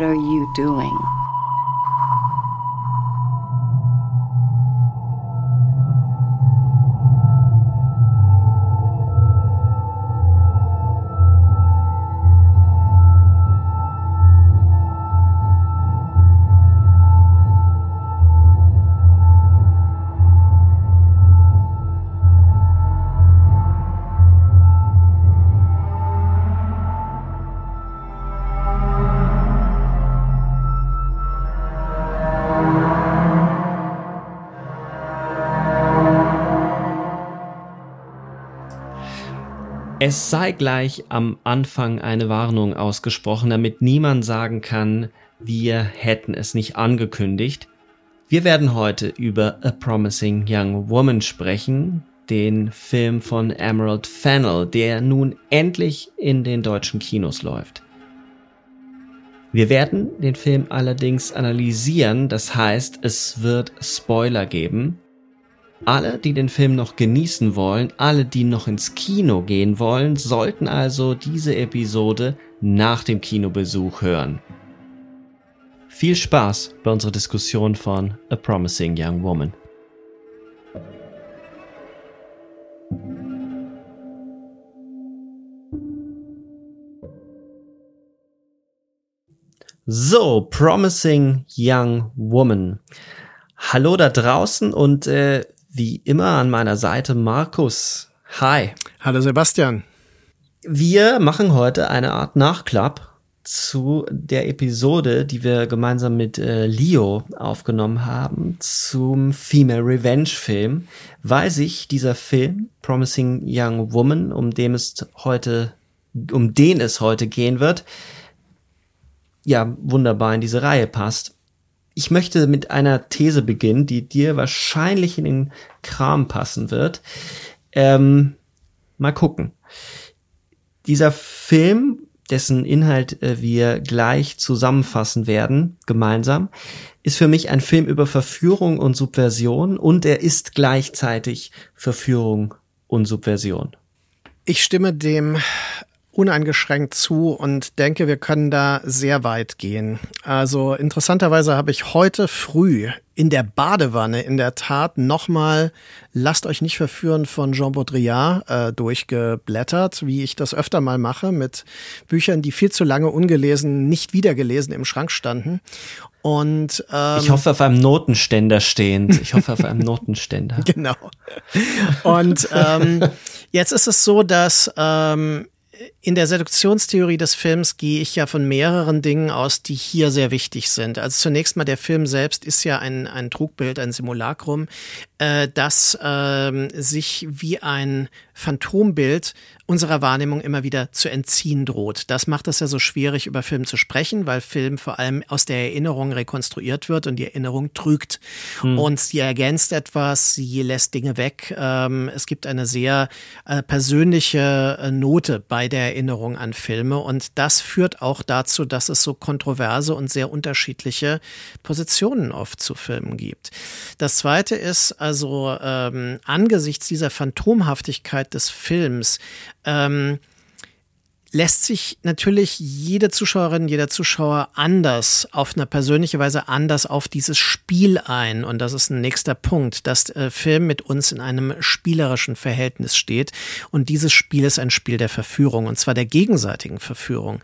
What are you doing? Es sei gleich am Anfang eine Warnung ausgesprochen, damit niemand sagen kann, wir hätten es nicht angekündigt. Wir werden heute über A Promising Young Woman sprechen, den Film von Emerald Fennell, der nun endlich in den deutschen Kinos läuft. Wir werden den Film allerdings analysieren, das heißt, es wird Spoiler geben. Alle, die den Film noch genießen wollen, alle, die noch ins Kino gehen wollen, sollten also diese Episode nach dem Kinobesuch hören. Viel Spaß bei unserer Diskussion von A Promising Young Woman. So, Promising Young Woman. Hallo da draußen und äh, wie immer an meiner Seite Markus. Hi. Hallo Sebastian. Wir machen heute eine Art Nachklapp zu der Episode, die wir gemeinsam mit äh, Leo aufgenommen haben zum Female Revenge Film, weil sich dieser Film Promising Young Woman, um dem es heute, um den es heute gehen wird, ja wunderbar in diese Reihe passt ich möchte mit einer These beginnen, die dir wahrscheinlich in den Kram passen wird. Ähm, mal gucken. Dieser Film, dessen Inhalt äh, wir gleich zusammenfassen werden, gemeinsam, ist für mich ein Film über Verführung und Subversion und er ist gleichzeitig Verführung und Subversion. Ich stimme dem uneingeschränkt zu und denke, wir können da sehr weit gehen. Also interessanterweise habe ich heute früh in der Badewanne in der Tat nochmal Lasst euch nicht verführen von Jean Baudrillard äh, durchgeblättert, wie ich das öfter mal mache, mit Büchern, die viel zu lange ungelesen, nicht wiedergelesen im Schrank standen. Und ähm, ich hoffe auf einem Notenständer stehend. Ich hoffe auf einem Notenständer. genau. Und ähm, jetzt ist es so, dass ähm, in der Seduktionstheorie des Films gehe ich ja von mehreren Dingen aus, die hier sehr wichtig sind. Also zunächst mal der Film selbst ist ja ein, ein Trugbild, ein Simulacrum, äh, das äh, sich wie ein Phantombild unserer Wahrnehmung immer wieder zu entziehen droht. Das macht es ja so schwierig, über Film zu sprechen, weil Film vor allem aus der Erinnerung rekonstruiert wird und die Erinnerung trügt. Hm. Und sie ergänzt etwas, sie lässt Dinge weg. Ähm, es gibt eine sehr äh, persönliche äh, Note bei der Erinnerung an Filme und das führt auch dazu, dass es so kontroverse und sehr unterschiedliche Positionen oft zu Filmen gibt. Das zweite ist also ähm, angesichts dieser Phantomhaftigkeit des Films ähm, lässt sich natürlich jede Zuschauerin, jeder Zuschauer anders, auf eine persönliche Weise anders auf dieses Spiel ein. Und das ist ein nächster Punkt, dass äh, Film mit uns in einem spielerischen Verhältnis steht. Und dieses Spiel ist ein Spiel der Verführung, und zwar der gegenseitigen Verführung.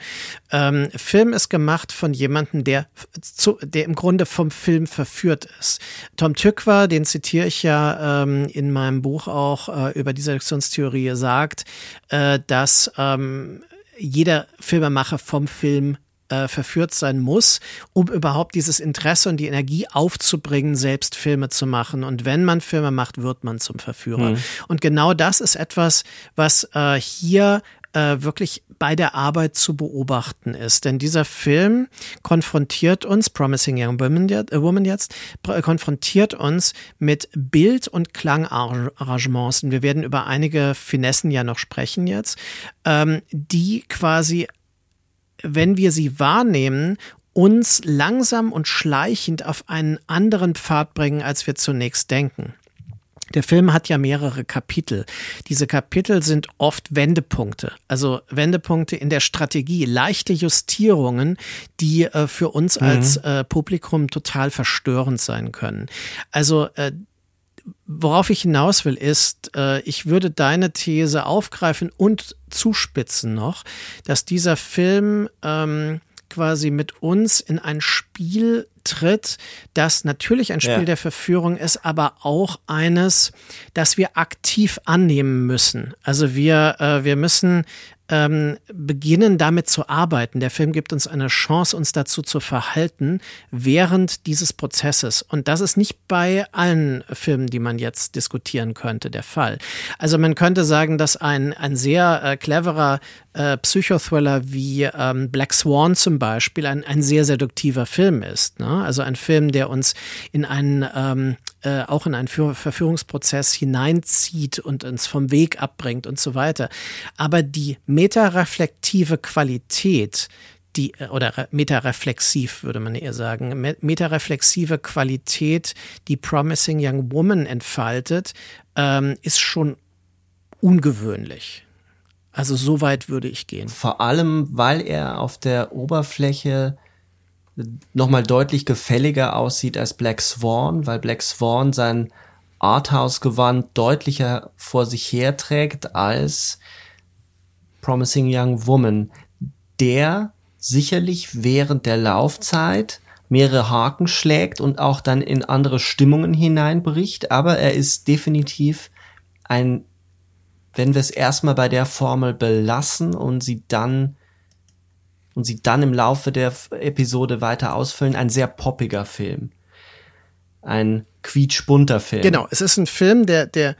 Ähm, Film ist gemacht von jemandem, der, zu, der im Grunde vom Film verführt ist. Tom Tykwer, den zitiere ich ja ähm, in meinem Buch auch äh, über die Selektionstheorie, sagt, äh, dass ähm, jeder Filmemacher vom Film äh, verführt sein muss, um überhaupt dieses Interesse und die Energie aufzubringen, selbst Filme zu machen. Und wenn man Filme macht, wird man zum Verführer. Mhm. Und genau das ist etwas, was äh, hier äh, wirklich bei der Arbeit zu beobachten ist. Denn dieser Film konfrontiert uns, Promising Young Woman, äh, Woman jetzt, konfrontiert uns mit Bild- und Klangarrangements. Und wir werden über einige Finessen ja noch sprechen jetzt, ähm, die quasi, wenn wir sie wahrnehmen, uns langsam und schleichend auf einen anderen Pfad bringen, als wir zunächst denken. Der Film hat ja mehrere Kapitel. Diese Kapitel sind oft Wendepunkte, also Wendepunkte in der Strategie, leichte Justierungen, die äh, für uns mhm. als äh, Publikum total verstörend sein können. Also äh, worauf ich hinaus will, ist, äh, ich würde deine These aufgreifen und zuspitzen noch, dass dieser Film ähm, quasi mit uns in ein Spiel tritt, das natürlich ein Spiel ja. der Verführung ist, aber auch eines, das wir aktiv annehmen müssen. Also wir, äh, wir müssen ähm, beginnen damit zu arbeiten. Der Film gibt uns eine Chance, uns dazu zu verhalten während dieses Prozesses. Und das ist nicht bei allen Filmen, die man jetzt diskutieren könnte, der Fall. Also man könnte sagen, dass ein, ein sehr äh, cleverer äh, Psychothriller wie ähm, Black Swan zum Beispiel ein, ein sehr seduktiver Film ist. Ne? Also ein Film, der uns in einen ähm, äh, auch in einen Verführungsprozess hineinzieht und uns vom Weg abbringt und so weiter. Aber die metareflektive Qualität, die, äh, oder metareflexiv würde man eher sagen, metareflexive Qualität, die Promising Young Woman entfaltet, ähm, ist schon ungewöhnlich. Also so weit würde ich gehen. Vor allem, weil er auf der Oberfläche nochmal deutlich gefälliger aussieht als Black Swan, weil Black Swan sein Arthouse-Gewand deutlicher vor sich herträgt als Promising Young Woman, der sicherlich während der Laufzeit mehrere Haken schlägt und auch dann in andere Stimmungen hineinbricht, aber er ist definitiv ein wenn wir es erstmal bei der Formel belassen und sie dann und sie dann im Laufe der Episode weiter ausfüllen, ein sehr poppiger Film. Ein quietschbunter Film. Genau, es ist ein Film, der, der,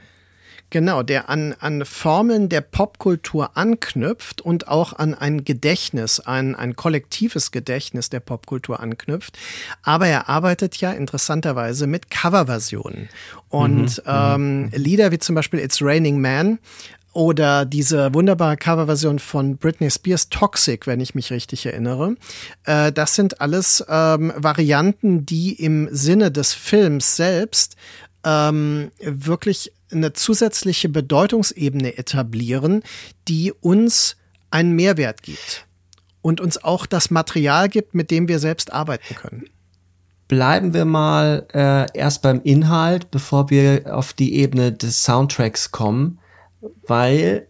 Genau, der an, an Formeln der Popkultur anknüpft und auch an ein Gedächtnis, ein, ein kollektives Gedächtnis der Popkultur anknüpft. Aber er arbeitet ja interessanterweise mit Coverversionen. Und mhm, ähm, mhm. Lieder wie zum Beispiel It's Raining Man oder diese wunderbare Coverversion von Britney Spears Toxic, wenn ich mich richtig erinnere. Äh, das sind alles ähm, Varianten, die im Sinne des Films selbst ähm, wirklich eine zusätzliche Bedeutungsebene etablieren, die uns einen Mehrwert gibt und uns auch das Material gibt, mit dem wir selbst arbeiten können. Bleiben wir mal äh, erst beim Inhalt, bevor wir auf die Ebene des Soundtracks kommen, weil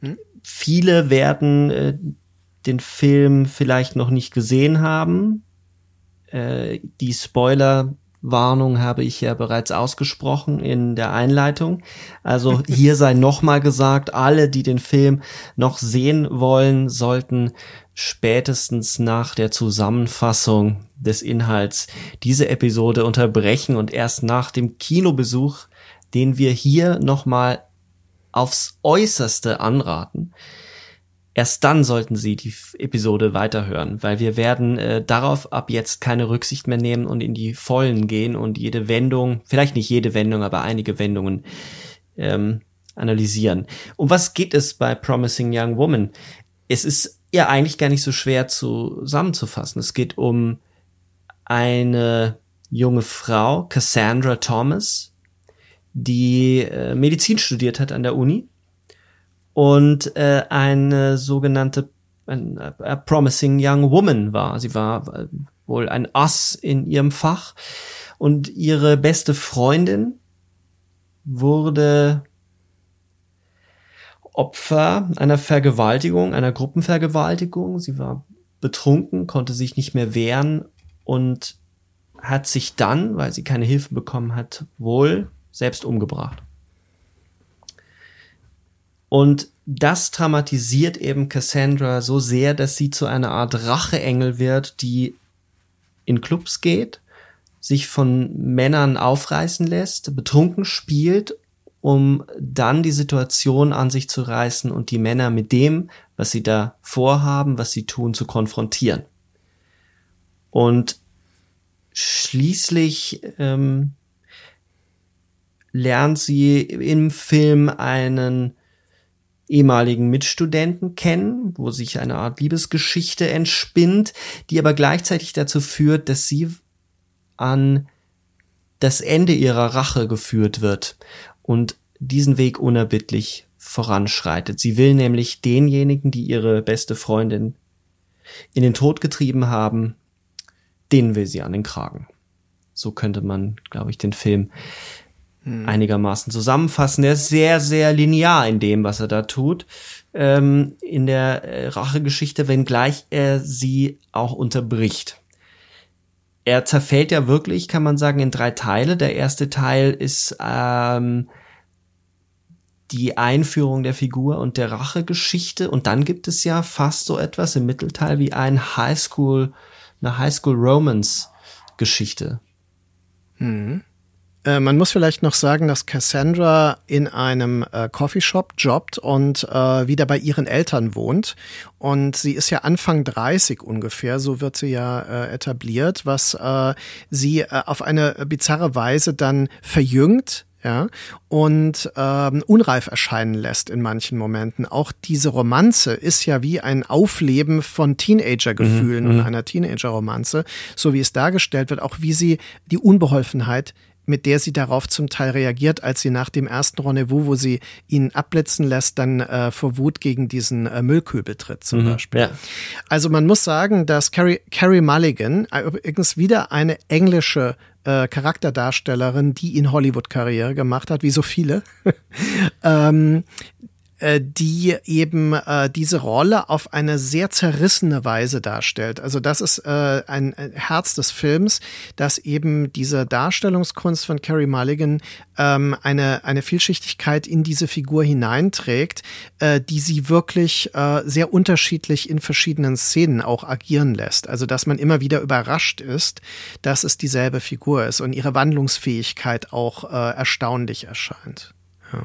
hm? viele werden äh, den Film vielleicht noch nicht gesehen haben. Äh, die Spoiler Warnung habe ich ja bereits ausgesprochen in der Einleitung. Also hier sei nochmal gesagt, alle, die den Film noch sehen wollen, sollten spätestens nach der Zusammenfassung des Inhalts diese Episode unterbrechen und erst nach dem Kinobesuch, den wir hier nochmal aufs äußerste anraten, Erst dann sollten Sie die Episode weiterhören, weil wir werden äh, darauf ab jetzt keine Rücksicht mehr nehmen und in die Vollen gehen und jede Wendung, vielleicht nicht jede Wendung, aber einige Wendungen ähm, analysieren. Um was geht es bei Promising Young Woman? Es ist ja eigentlich gar nicht so schwer zusammenzufassen. Es geht um eine junge Frau, Cassandra Thomas, die äh, Medizin studiert hat an der Uni und äh, eine sogenannte ein, a promising young woman war. Sie war äh, wohl ein Ass in ihrem Fach und ihre beste Freundin wurde Opfer einer Vergewaltigung, einer Gruppenvergewaltigung. Sie war betrunken, konnte sich nicht mehr wehren und hat sich dann, weil sie keine Hilfe bekommen hat, wohl selbst umgebracht. Und das dramatisiert eben Cassandra so sehr, dass sie zu einer Art Racheengel wird, die in Clubs geht, sich von Männern aufreißen lässt, betrunken spielt, um dann die Situation an sich zu reißen und die Männer mit dem, was sie da vorhaben, was sie tun, zu konfrontieren. Und schließlich ähm, lernt sie im Film einen ehemaligen Mitstudenten kennen, wo sich eine Art Liebesgeschichte entspinnt, die aber gleichzeitig dazu führt, dass sie an das Ende ihrer Rache geführt wird und diesen Weg unerbittlich voranschreitet. Sie will nämlich denjenigen, die ihre beste Freundin in den Tod getrieben haben, den will sie an den Kragen. So könnte man, glaube ich, den Film hm. einigermaßen zusammenfassen. Er ist sehr, sehr linear in dem, was er da tut. Ähm, in der äh, Rachegeschichte, wenngleich er sie auch unterbricht. Er zerfällt ja wirklich, kann man sagen, in drei Teile. Der erste Teil ist ähm, die Einführung der Figur und der Rachegeschichte. Und dann gibt es ja fast so etwas im Mittelteil wie ein Highschool, eine Highschool Romance Geschichte. Mhm. Äh, man muss vielleicht noch sagen, dass Cassandra in einem äh, Coffeeshop jobbt und äh, wieder bei ihren Eltern wohnt. Und sie ist ja Anfang 30 ungefähr, so wird sie ja äh, etabliert, was äh, sie äh, auf eine bizarre Weise dann verjüngt ja, und ähm, unreif erscheinen lässt in manchen Momenten. Auch diese Romanze ist ja wie ein Aufleben von Teenagergefühlen mhm, und mhm. einer Teenager-Romanze, so wie es dargestellt wird, auch wie sie die Unbeholfenheit mit der sie darauf zum Teil reagiert, als sie nach dem ersten Rendezvous, wo sie ihn abblitzen lässt, dann äh, vor Wut gegen diesen äh, Müllkübel tritt zum mhm, Beispiel. Ja. Also man muss sagen, dass Carrie, Carrie Mulligan äh, übrigens wieder eine englische äh, Charakterdarstellerin, die in Hollywood Karriere gemacht hat, wie so viele, ähm, äh, die eben äh, diese Rolle auf eine sehr zerrissene Weise darstellt. Also das ist äh, ein, ein Herz des Films, dass eben diese Darstellungskunst von Carrie Mulligan ähm, eine, eine Vielschichtigkeit in diese Figur hineinträgt, äh, die sie wirklich äh, sehr unterschiedlich in verschiedenen Szenen auch agieren lässt. Also dass man immer wieder überrascht ist, dass es dieselbe Figur ist und ihre Wandlungsfähigkeit auch äh, erstaunlich erscheint. Ja.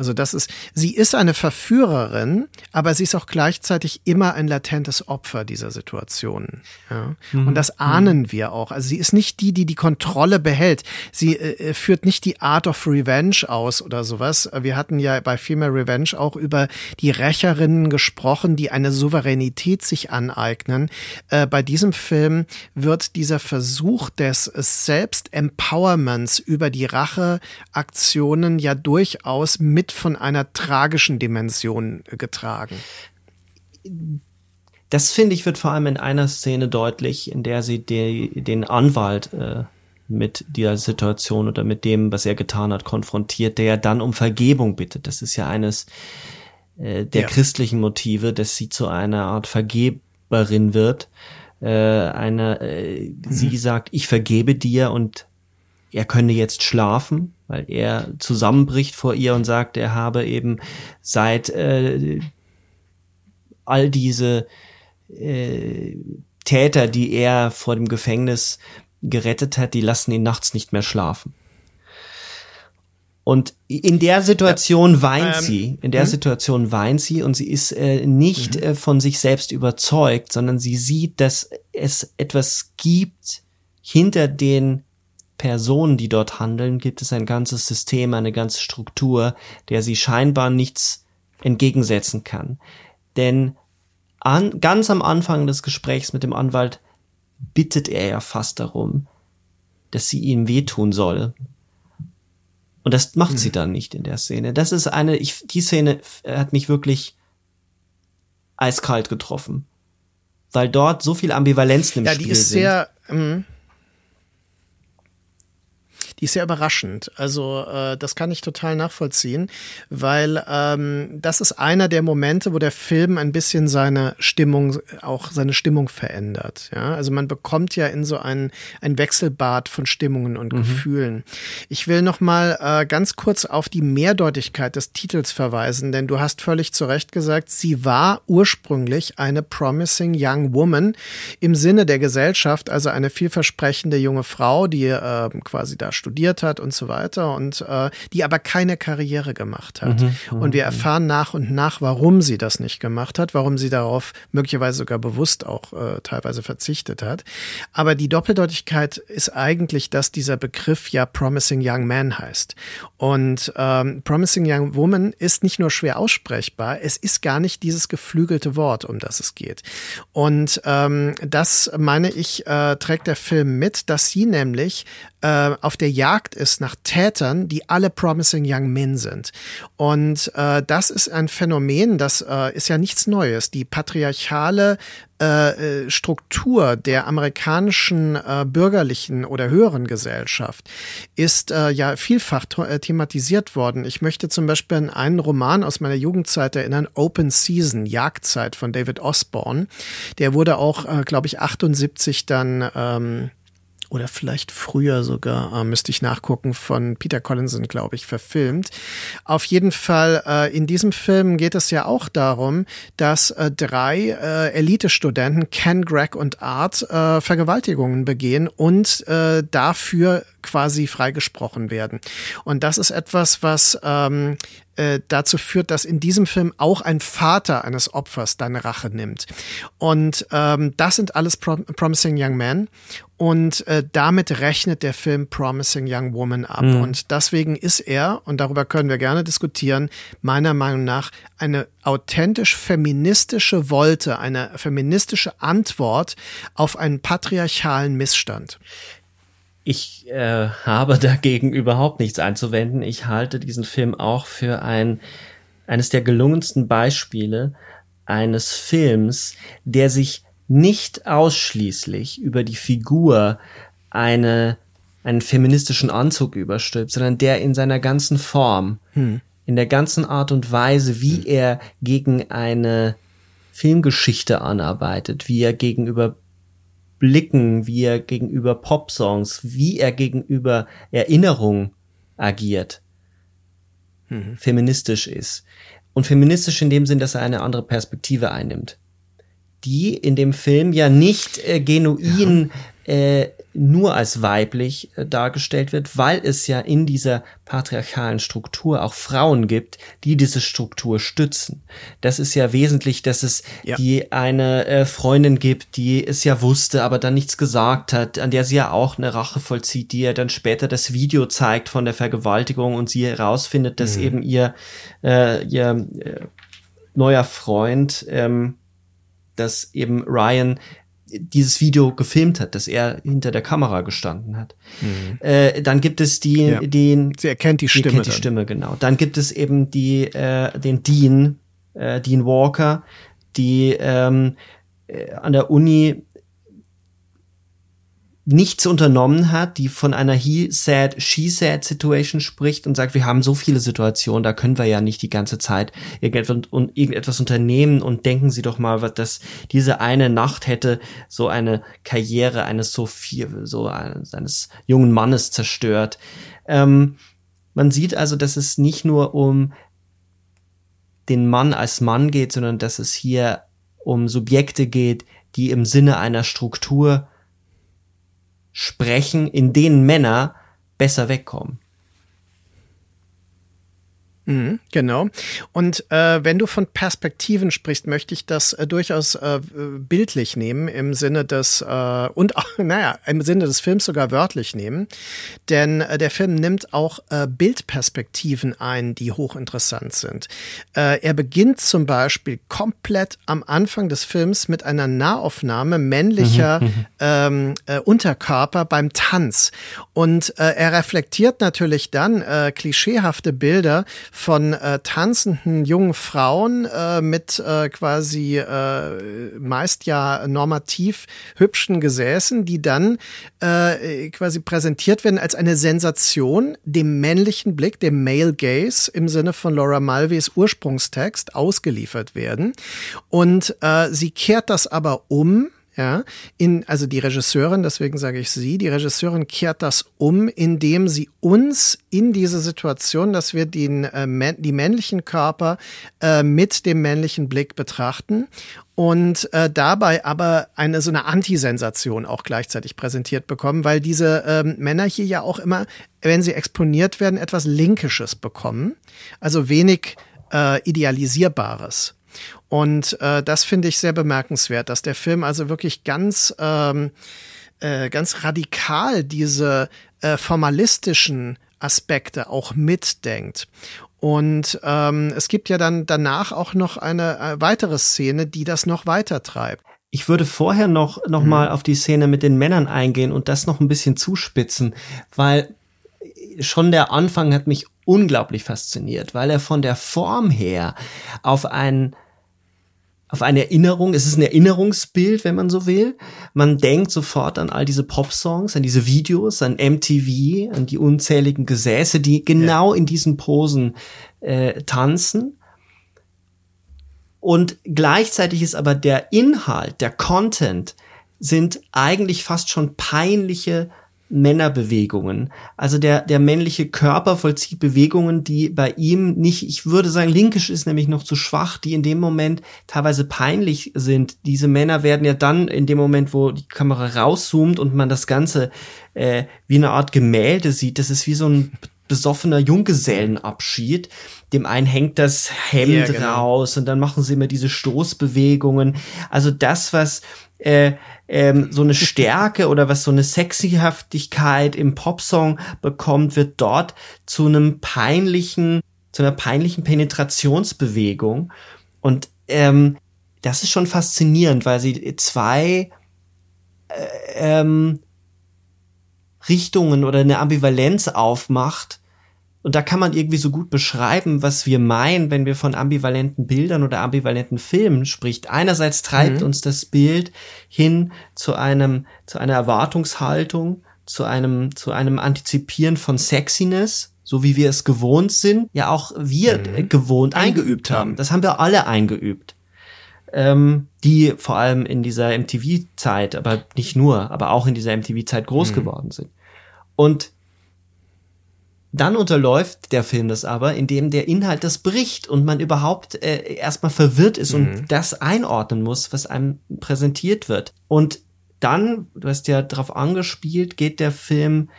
Also das ist, sie ist eine Verführerin, aber sie ist auch gleichzeitig immer ein latentes Opfer dieser Situation. Ja? Mhm. Und das ahnen mhm. wir auch. Also sie ist nicht die, die die Kontrolle behält. Sie äh, äh, führt nicht die Art of Revenge aus oder sowas. Wir hatten ja bei Female Revenge auch über die Rächerinnen gesprochen, die eine Souveränität sich aneignen. Äh, bei diesem Film wird dieser Versuch des Selbst-Empowerments über die Racheaktionen ja durchaus mit von einer tragischen Dimension getragen. Das finde ich wird vor allem in einer Szene deutlich, in der sie die, den Anwalt äh, mit dieser Situation oder mit dem, was er getan hat, konfrontiert, der ja dann um Vergebung bittet. Das ist ja eines äh, der ja. christlichen Motive, dass sie zu einer Art Vergeberin wird. Äh, eine, äh, mhm. sie sagt, ich vergebe dir und er könne jetzt schlafen, weil er zusammenbricht vor ihr und sagt, er habe eben seit äh, all diese äh, Täter, die er vor dem Gefängnis gerettet hat, die lassen ihn nachts nicht mehr schlafen. Und in der Situation ja, weint ähm, sie, in der mh? Situation weint sie und sie ist äh, nicht mhm. äh, von sich selbst überzeugt, sondern sie sieht, dass es etwas gibt hinter den Personen, die dort handeln, gibt es ein ganzes System, eine ganze Struktur, der sie scheinbar nichts entgegensetzen kann. Denn an, ganz am Anfang des Gesprächs mit dem Anwalt bittet er ja fast darum, dass sie ihm wehtun soll. Und das macht mhm. sie dann nicht in der Szene. Das ist eine, ich, die Szene hat mich wirklich eiskalt getroffen. Weil dort so viel Ambivalenz im ja, Spiel sind. Ja, die ist sehr, mh die ist sehr überraschend. Also äh, das kann ich total nachvollziehen, weil ähm, das ist einer der Momente, wo der Film ein bisschen seine Stimmung, auch seine Stimmung verändert. Ja, also man bekommt ja in so ein, ein Wechselbad von Stimmungen und mhm. Gefühlen. Ich will noch mal äh, ganz kurz auf die Mehrdeutigkeit des Titels verweisen, denn du hast völlig zu Recht gesagt, sie war ursprünglich eine Promising Young Woman im Sinne der Gesellschaft, also eine vielversprechende junge Frau, die äh, quasi da studiert hat und so weiter und äh, die aber keine Karriere gemacht hat. Mhm, mhm und wir mhm. erfahren nach und nach, warum sie das nicht gemacht hat, warum sie darauf möglicherweise sogar bewusst auch äh, teilweise verzichtet hat. Aber die Doppeldeutigkeit ist eigentlich, dass dieser Begriff ja Promising Young Man heißt. Und ähm, Promising Young Woman ist nicht nur schwer aussprechbar, es ist gar nicht dieses geflügelte Wort, um das es geht. Und ähm, das meine ich, äh, trägt der Film mit, dass sie nämlich äh, auf der Jagd ist nach Tätern, die alle Promising Young Men sind. Und äh, das ist ein Phänomen, das äh, ist ja nichts Neues. Die patriarchale äh, äh, Struktur der amerikanischen äh, bürgerlichen oder höheren Gesellschaft ist äh, ja vielfach äh, thematisiert worden. Ich möchte zum Beispiel an einen Roman aus meiner Jugendzeit erinnern, Open Season, Jagdzeit von David Osborne. Der wurde auch, äh, glaube ich, 78 dann ähm, oder vielleicht früher sogar, äh, müsste ich nachgucken, von Peter Collinson, glaube ich, verfilmt. Auf jeden Fall, äh, in diesem Film geht es ja auch darum, dass äh, drei äh, Elite-Studenten, Ken, Greg und Art, äh, Vergewaltigungen begehen und äh, dafür quasi freigesprochen werden. Und das ist etwas, was ähm, äh, dazu führt, dass in diesem Film auch ein Vater eines Opfers deine Rache nimmt. Und ähm, das sind alles Prom Promising Young Men. Und äh, damit rechnet der Film Promising Young Woman ab. Mhm. Und deswegen ist er, und darüber können wir gerne diskutieren, meiner Meinung nach eine authentisch feministische Wolte, eine feministische Antwort auf einen patriarchalen Missstand. Ich äh, habe dagegen überhaupt nichts einzuwenden. Ich halte diesen Film auch für ein, eines der gelungensten Beispiele eines Films, der sich nicht ausschließlich über die Figur eine, einen feministischen Anzug überstülpt, sondern der in seiner ganzen Form, hm. in der ganzen Art und Weise, wie hm. er gegen eine Filmgeschichte anarbeitet, wie er gegenüber Blicken, wie er gegenüber Popsongs, wie er gegenüber Erinnerung agiert, mhm. feministisch ist. Und feministisch in dem Sinn, dass er eine andere Perspektive einnimmt die in dem Film ja nicht äh, genuin ja. äh, nur als weiblich äh, dargestellt wird, weil es ja in dieser patriarchalen Struktur auch Frauen gibt, die diese Struktur stützen. Das ist ja wesentlich, dass es ja. die eine äh, Freundin gibt, die es ja wusste, aber dann nichts gesagt hat, an der sie ja auch eine Rache vollzieht, die ja dann später das Video zeigt von der Vergewaltigung und sie herausfindet, dass mhm. eben ihr, äh, ihr äh, neuer Freund ähm, dass eben Ryan dieses Video gefilmt hat, dass er hinter der Kamera gestanden hat. Mhm. Äh, dann gibt es die, ja. den, sie erkennt die Stimme, erkennt die Stimme genau. Dann gibt es eben die, äh, den Dean, äh, Dean Walker, die ähm, äh, an der Uni nichts unternommen hat, die von einer he said, she said Situation spricht und sagt, wir haben so viele Situationen, da können wir ja nicht die ganze Zeit irgendetwas, und, irgendetwas unternehmen und denken Sie doch mal, was das diese eine Nacht hätte so eine Karriere eines so viel, so eines, eines jungen Mannes zerstört. Ähm, man sieht also, dass es nicht nur um den Mann als Mann geht, sondern dass es hier um Subjekte geht, die im Sinne einer Struktur sprechen, in denen Männer besser wegkommen. Mhm, genau. Und äh, wenn du von Perspektiven sprichst, möchte ich das äh, durchaus äh, bildlich nehmen, im Sinne des, äh, und auch, naja, im Sinne des Films sogar wörtlich nehmen. Denn äh, der Film nimmt auch äh, Bildperspektiven ein, die hochinteressant sind. Äh, er beginnt zum Beispiel komplett am Anfang des Films mit einer Nahaufnahme männlicher mhm, mhm. ähm, äh, Unterkörper beim Tanz. Und äh, er reflektiert natürlich dann äh, klischeehafte Bilder von äh, tanzenden jungen Frauen äh, mit äh, quasi äh, meist ja normativ hübschen Gesäßen, die dann äh, quasi präsentiert werden als eine Sensation dem männlichen Blick, dem Male Gaze im Sinne von Laura Mulveys Ursprungstext ausgeliefert werden. Und äh, sie kehrt das aber um ja, in, also die Regisseurin, deswegen sage ich sie, die Regisseurin kehrt das um, indem sie uns in diese Situation, dass wir den, äh, die männlichen Körper äh, mit dem männlichen Blick betrachten und äh, dabei aber eine so eine Antisensation auch gleichzeitig präsentiert bekommen, weil diese ähm, Männer hier ja auch immer, wenn sie exponiert werden, etwas Linkisches bekommen, also wenig äh, Idealisierbares. Und äh, das finde ich sehr bemerkenswert, dass der Film also wirklich ganz, ähm, äh, ganz radikal diese äh, formalistischen Aspekte auch mitdenkt. Und ähm, es gibt ja dann danach auch noch eine äh, weitere Szene, die das noch weiter treibt. Ich würde vorher noch, noch mhm. mal auf die Szene mit den Männern eingehen und das noch ein bisschen zuspitzen, weil schon der Anfang hat mich unglaublich fasziniert, weil er von der Form her auf einen auf eine Erinnerung, es ist ein Erinnerungsbild, wenn man so will. Man denkt sofort an all diese Pop-Songs, an diese Videos, an MTV, an die unzähligen Gesäße, die genau ja. in diesen Posen äh, tanzen. Und gleichzeitig ist aber der Inhalt, der Content, sind eigentlich fast schon peinliche Männerbewegungen. Also der, der männliche Körper vollzieht Bewegungen, die bei ihm nicht, ich würde sagen, linkisch ist nämlich noch zu schwach, die in dem Moment teilweise peinlich sind. Diese Männer werden ja dann in dem Moment, wo die Kamera rauszoomt und man das Ganze äh, wie eine Art Gemälde sieht, das ist wie so ein besoffener Junggesellenabschied. Dem einen hängt das Hemd ja, genau. raus und dann machen sie immer diese Stoßbewegungen. Also das, was äh, ähm, so eine Stärke oder was so eine Sexyhaftigkeit im Popsong bekommt, wird dort zu einem peinlichen, zu einer peinlichen Penetrationsbewegung. Und ähm, das ist schon faszinierend, weil sie zwei äh, ähm, Richtungen oder eine Ambivalenz aufmacht, und da kann man irgendwie so gut beschreiben, was wir meinen, wenn wir von ambivalenten Bildern oder ambivalenten Filmen spricht. Einerseits treibt mhm. uns das Bild hin zu einem, zu einer Erwartungshaltung, zu einem, zu einem Antizipieren von Sexiness, so wie wir es gewohnt sind, ja auch wir mhm. gewohnt eingeübt haben. Das haben wir alle eingeübt. Ähm, die vor allem in dieser MTV-Zeit, aber nicht nur, aber auch in dieser MTV-Zeit groß mhm. geworden sind. Und dann unterläuft der Film das aber, indem der Inhalt das bricht und man überhaupt äh, erstmal verwirrt ist mhm. und das einordnen muss, was einem präsentiert wird. Und dann, du hast ja darauf angespielt, geht der Film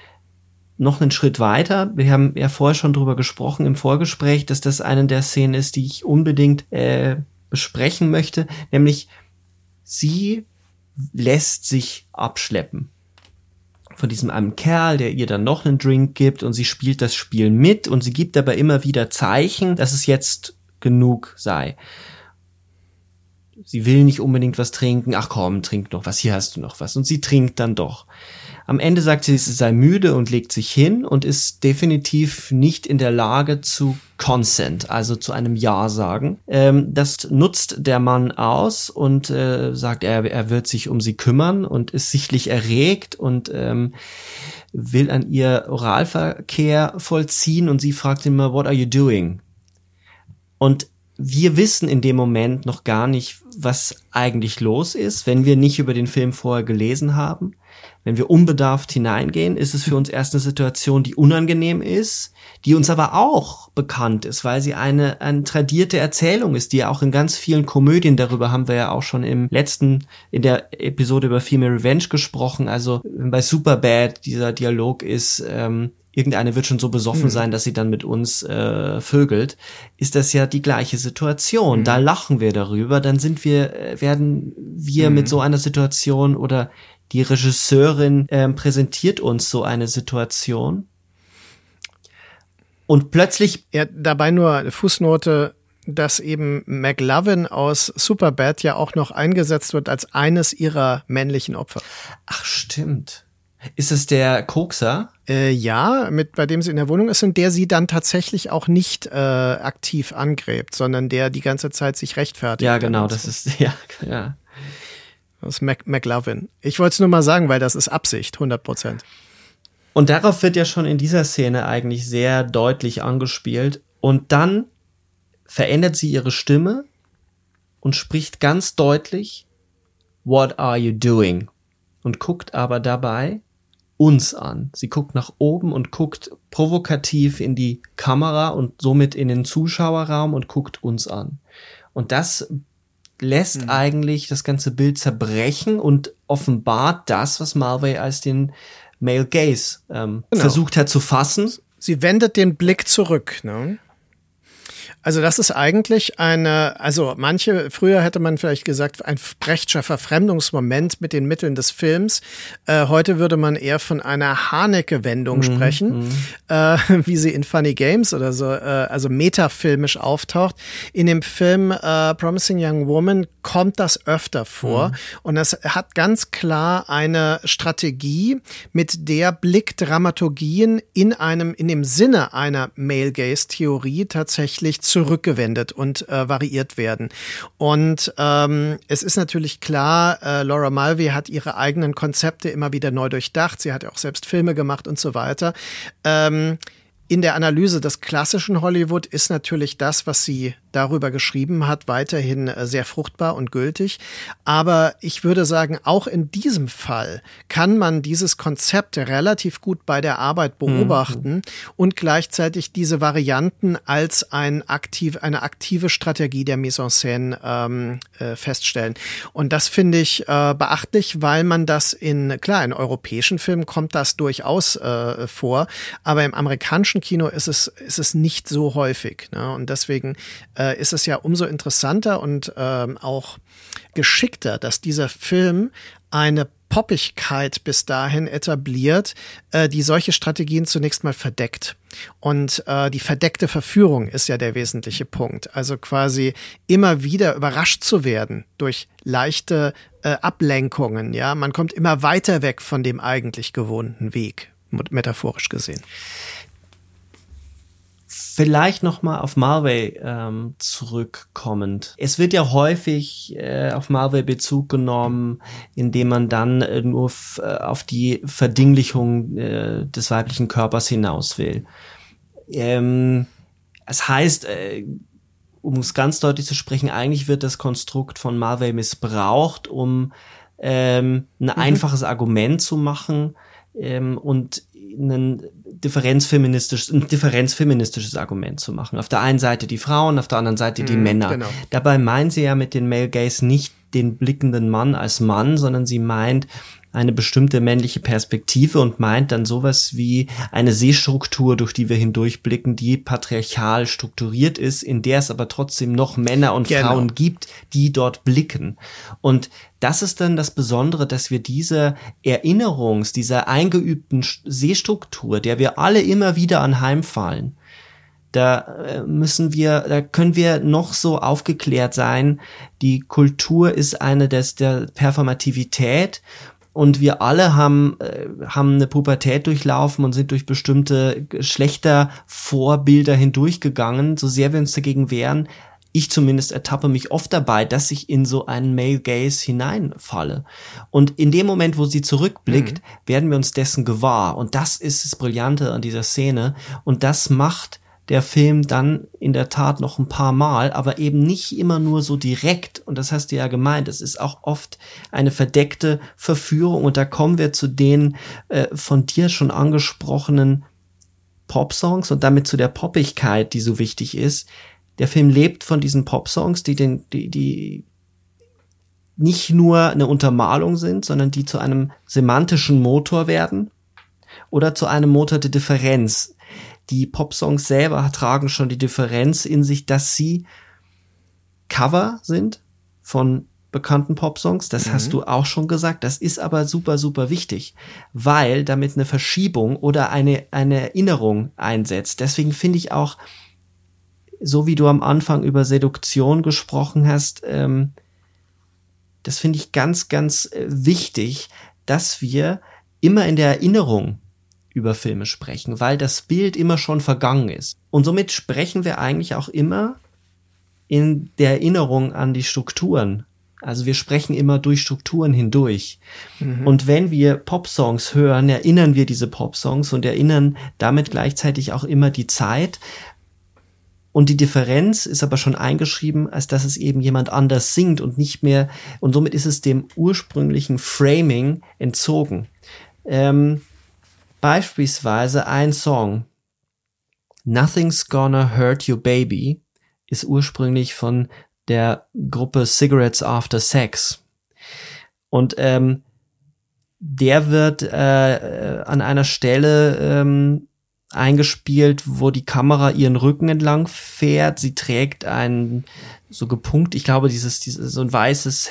noch einen Schritt weiter. Wir haben ja vorher schon drüber gesprochen im Vorgespräch, dass das eine der Szenen ist, die ich unbedingt äh, besprechen möchte, nämlich sie lässt sich abschleppen von diesem einem Kerl, der ihr dann noch einen Drink gibt und sie spielt das Spiel mit und sie gibt aber immer wieder Zeichen, dass es jetzt genug sei. Sie will nicht unbedingt was trinken. Ach komm, trink noch was. Hier hast du noch was. Und sie trinkt dann doch. Am Ende sagt sie, sie sei müde und legt sich hin und ist definitiv nicht in der Lage zu Consent, also zu einem Ja sagen. Ähm, das nutzt der Mann aus und äh, sagt, er, er wird sich um sie kümmern und ist sichtlich erregt und ähm, will an ihr Oralverkehr vollziehen und sie fragt immer, what are you doing? Und wir wissen in dem Moment noch gar nicht, was eigentlich los ist, wenn wir nicht über den Film vorher gelesen haben. Wenn wir unbedarft hineingehen, ist es für uns erst eine Situation, die unangenehm ist, die uns aber auch bekannt ist, weil sie eine, eine tradierte Erzählung ist, die ja auch in ganz vielen Komödien, darüber haben wir ja auch schon im letzten, in der Episode über Female Revenge gesprochen, also bei Superbad dieser Dialog ist, ähm, irgendeine wird schon so besoffen mhm. sein, dass sie dann mit uns äh, vögelt, ist das ja die gleiche Situation. Mhm. Da lachen wir darüber, dann sind wir, äh, werden wir mhm. mit so einer Situation oder die Regisseurin äh, präsentiert uns so eine Situation. Und plötzlich. Ja, dabei nur eine Fußnote, dass eben McLovin aus Superbad ja auch noch eingesetzt wird als eines ihrer männlichen Opfer. Ach, stimmt. Ist es der Kokser? Äh, ja, mit, bei dem sie in der Wohnung ist und der sie dann tatsächlich auch nicht äh, aktiv angräbt, sondern der die ganze Zeit sich rechtfertigt. Ja, genau, das so. ist, ja, ja. Das ist Mac McLovin. Ich wollte es nur mal sagen, weil das ist Absicht, 100 Prozent. Und darauf wird ja schon in dieser Szene eigentlich sehr deutlich angespielt. Und dann verändert sie ihre Stimme und spricht ganz deutlich, What are you doing? Und guckt aber dabei uns an. Sie guckt nach oben und guckt provokativ in die Kamera und somit in den Zuschauerraum und guckt uns an. Und das lässt mhm. eigentlich das ganze Bild zerbrechen und offenbart das, was Malway als den Male Gaze ähm, genau. versucht hat zu fassen. Sie wendet den Blick zurück. Ne? Also das ist eigentlich eine, also manche, früher hätte man vielleicht gesagt, ein Brechtscher Verfremdungsmoment mit den Mitteln des Films. Äh, heute würde man eher von einer Haneke-Wendung mhm, sprechen, mhm. äh, wie sie in Funny Games oder so, äh, also metafilmisch auftaucht. In dem Film äh, Promising Young Woman kommt das öfter vor mhm. und das hat ganz klar eine Strategie, mit der Blickdramaturgien in einem, in dem Sinne einer Male Gaze Theorie tatsächlich zurückgewendet und äh, variiert werden. Und ähm, es ist natürlich klar, äh, Laura Mulvey hat ihre eigenen Konzepte immer wieder neu durchdacht. Sie hat ja auch selbst Filme gemacht und so weiter. Ähm, in der Analyse des klassischen Hollywood ist natürlich das, was sie darüber geschrieben hat, weiterhin äh, sehr fruchtbar und gültig. Aber ich würde sagen, auch in diesem Fall kann man dieses Konzept relativ gut bei der Arbeit beobachten mhm. und gleichzeitig diese Varianten als ein aktiv, eine aktive Strategie der Mise en scène ähm, äh, feststellen. Und das finde ich äh, beachtlich, weil man das in, klar, in europäischen Filmen kommt das durchaus äh, vor, aber im amerikanischen Kino ist es, ist es nicht so häufig. Ne? Und deswegen äh, ist es ja umso interessanter und ähm, auch geschickter, dass dieser Film eine Poppigkeit bis dahin etabliert, äh, die solche Strategien zunächst mal verdeckt. Und äh, die verdeckte Verführung ist ja der wesentliche Punkt. Also quasi immer wieder überrascht zu werden durch leichte äh, Ablenkungen. Ja, man kommt immer weiter weg von dem eigentlich gewohnten Weg, metaphorisch gesehen. Vielleicht noch mal auf Marvel ähm, zurückkommend. Es wird ja häufig äh, auf Marvel Bezug genommen, indem man dann äh, nur äh, auf die Verdinglichung äh, des weiblichen Körpers hinaus will. Ähm, es heißt, äh, um es ganz deutlich zu sprechen, eigentlich wird das Konstrukt von Marvel missbraucht, um ähm, ein mhm. einfaches Argument zu machen ähm, und ein differenzfeministisches, ein differenzfeministisches Argument zu machen. Auf der einen Seite die Frauen, auf der anderen Seite die mm, Männer. Genau. Dabei meint sie ja mit den Male Gaze nicht den blickenden Mann als Mann, sondern sie meint eine bestimmte männliche Perspektive und meint dann sowas wie eine Sehstruktur, durch die wir hindurchblicken, die patriarchal strukturiert ist, in der es aber trotzdem noch Männer und genau. Frauen gibt, die dort blicken. Und das ist dann das Besondere, dass wir diese Erinnerungs, dieser eingeübten Sehstruktur, der wir alle immer wieder anheimfallen, da äh, müssen wir, da können wir noch so aufgeklärt sein. Die Kultur ist eine des, der Performativität und wir alle haben, äh, haben eine Pubertät durchlaufen und sind durch bestimmte Geschlechtervorbilder hindurchgegangen, so sehr wir uns dagegen wehren, ich zumindest ertappe mich oft dabei, dass ich in so einen Male Gaze hineinfalle. Und in dem Moment, wo sie zurückblickt, mhm. werden wir uns dessen gewahr. Und das ist das Brillante an dieser Szene. Und das macht der Film dann in der Tat noch ein paar Mal, aber eben nicht immer nur so direkt. Und das hast du ja gemeint, es ist auch oft eine verdeckte Verführung. Und da kommen wir zu den äh, von dir schon angesprochenen Pop-Songs und damit zu der Poppigkeit, die so wichtig ist. Der Film lebt von diesen Pop-Songs, die den, die, die nicht nur eine Untermalung sind, sondern die zu einem semantischen Motor werden oder zu einem Motor der Differenz. Die Pop-Songs selber tragen schon die Differenz in sich, dass sie Cover sind von bekannten Pop-Songs. Das mhm. hast du auch schon gesagt. Das ist aber super, super wichtig, weil damit eine Verschiebung oder eine, eine Erinnerung einsetzt. Deswegen finde ich auch so wie du am Anfang über Seduktion gesprochen hast, ähm, das finde ich ganz, ganz äh, wichtig, dass wir immer in der Erinnerung über Filme sprechen, weil das Bild immer schon vergangen ist. Und somit sprechen wir eigentlich auch immer in der Erinnerung an die Strukturen. Also wir sprechen immer durch Strukturen hindurch. Mhm. Und wenn wir Popsongs hören, erinnern wir diese Popsongs und erinnern damit gleichzeitig auch immer die Zeit. Und die Differenz ist aber schon eingeschrieben, als dass es eben jemand anders singt und nicht mehr, und somit ist es dem ursprünglichen Framing entzogen. Ähm, beispielsweise ein Song, Nothing's Gonna Hurt You Baby, ist ursprünglich von der Gruppe Cigarettes After Sex. Und ähm, der wird äh, an einer Stelle ähm, eingespielt, wo die Kamera ihren Rücken entlang fährt. Sie trägt ein so gepunkt, ich glaube, dieses, dieses so ein weißes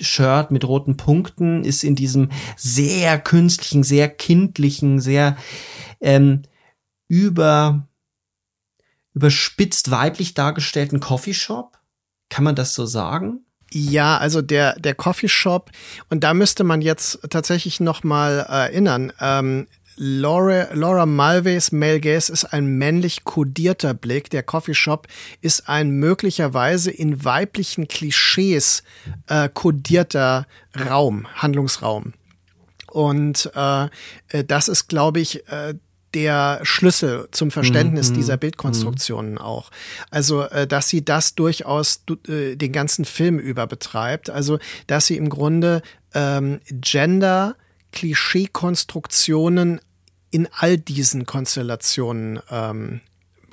Shirt mit roten Punkten ist in diesem sehr künstlichen, sehr kindlichen, sehr ähm, über überspitzt weiblich dargestellten Coffeeshop. Kann man das so sagen? Ja, also der der Coffeeshop und da müsste man jetzt tatsächlich noch mal erinnern. Ähm, Laura, Laura Mulvays Male Gaze ist ein männlich kodierter Blick. Der Coffeeshop ist ein möglicherweise in weiblichen Klischees äh, kodierter Raum, Handlungsraum. Und äh, äh das ist, glaube ich, äh, der Schlüssel zum Verständnis mhm. dieser Bildkonstruktionen mhm. auch. Also, äh, dass sie das durchaus äh, den ganzen Film über betreibt. Also, dass sie im Grunde ähm, Gender Klischeekonstruktionen in all diesen Konstellationen ähm,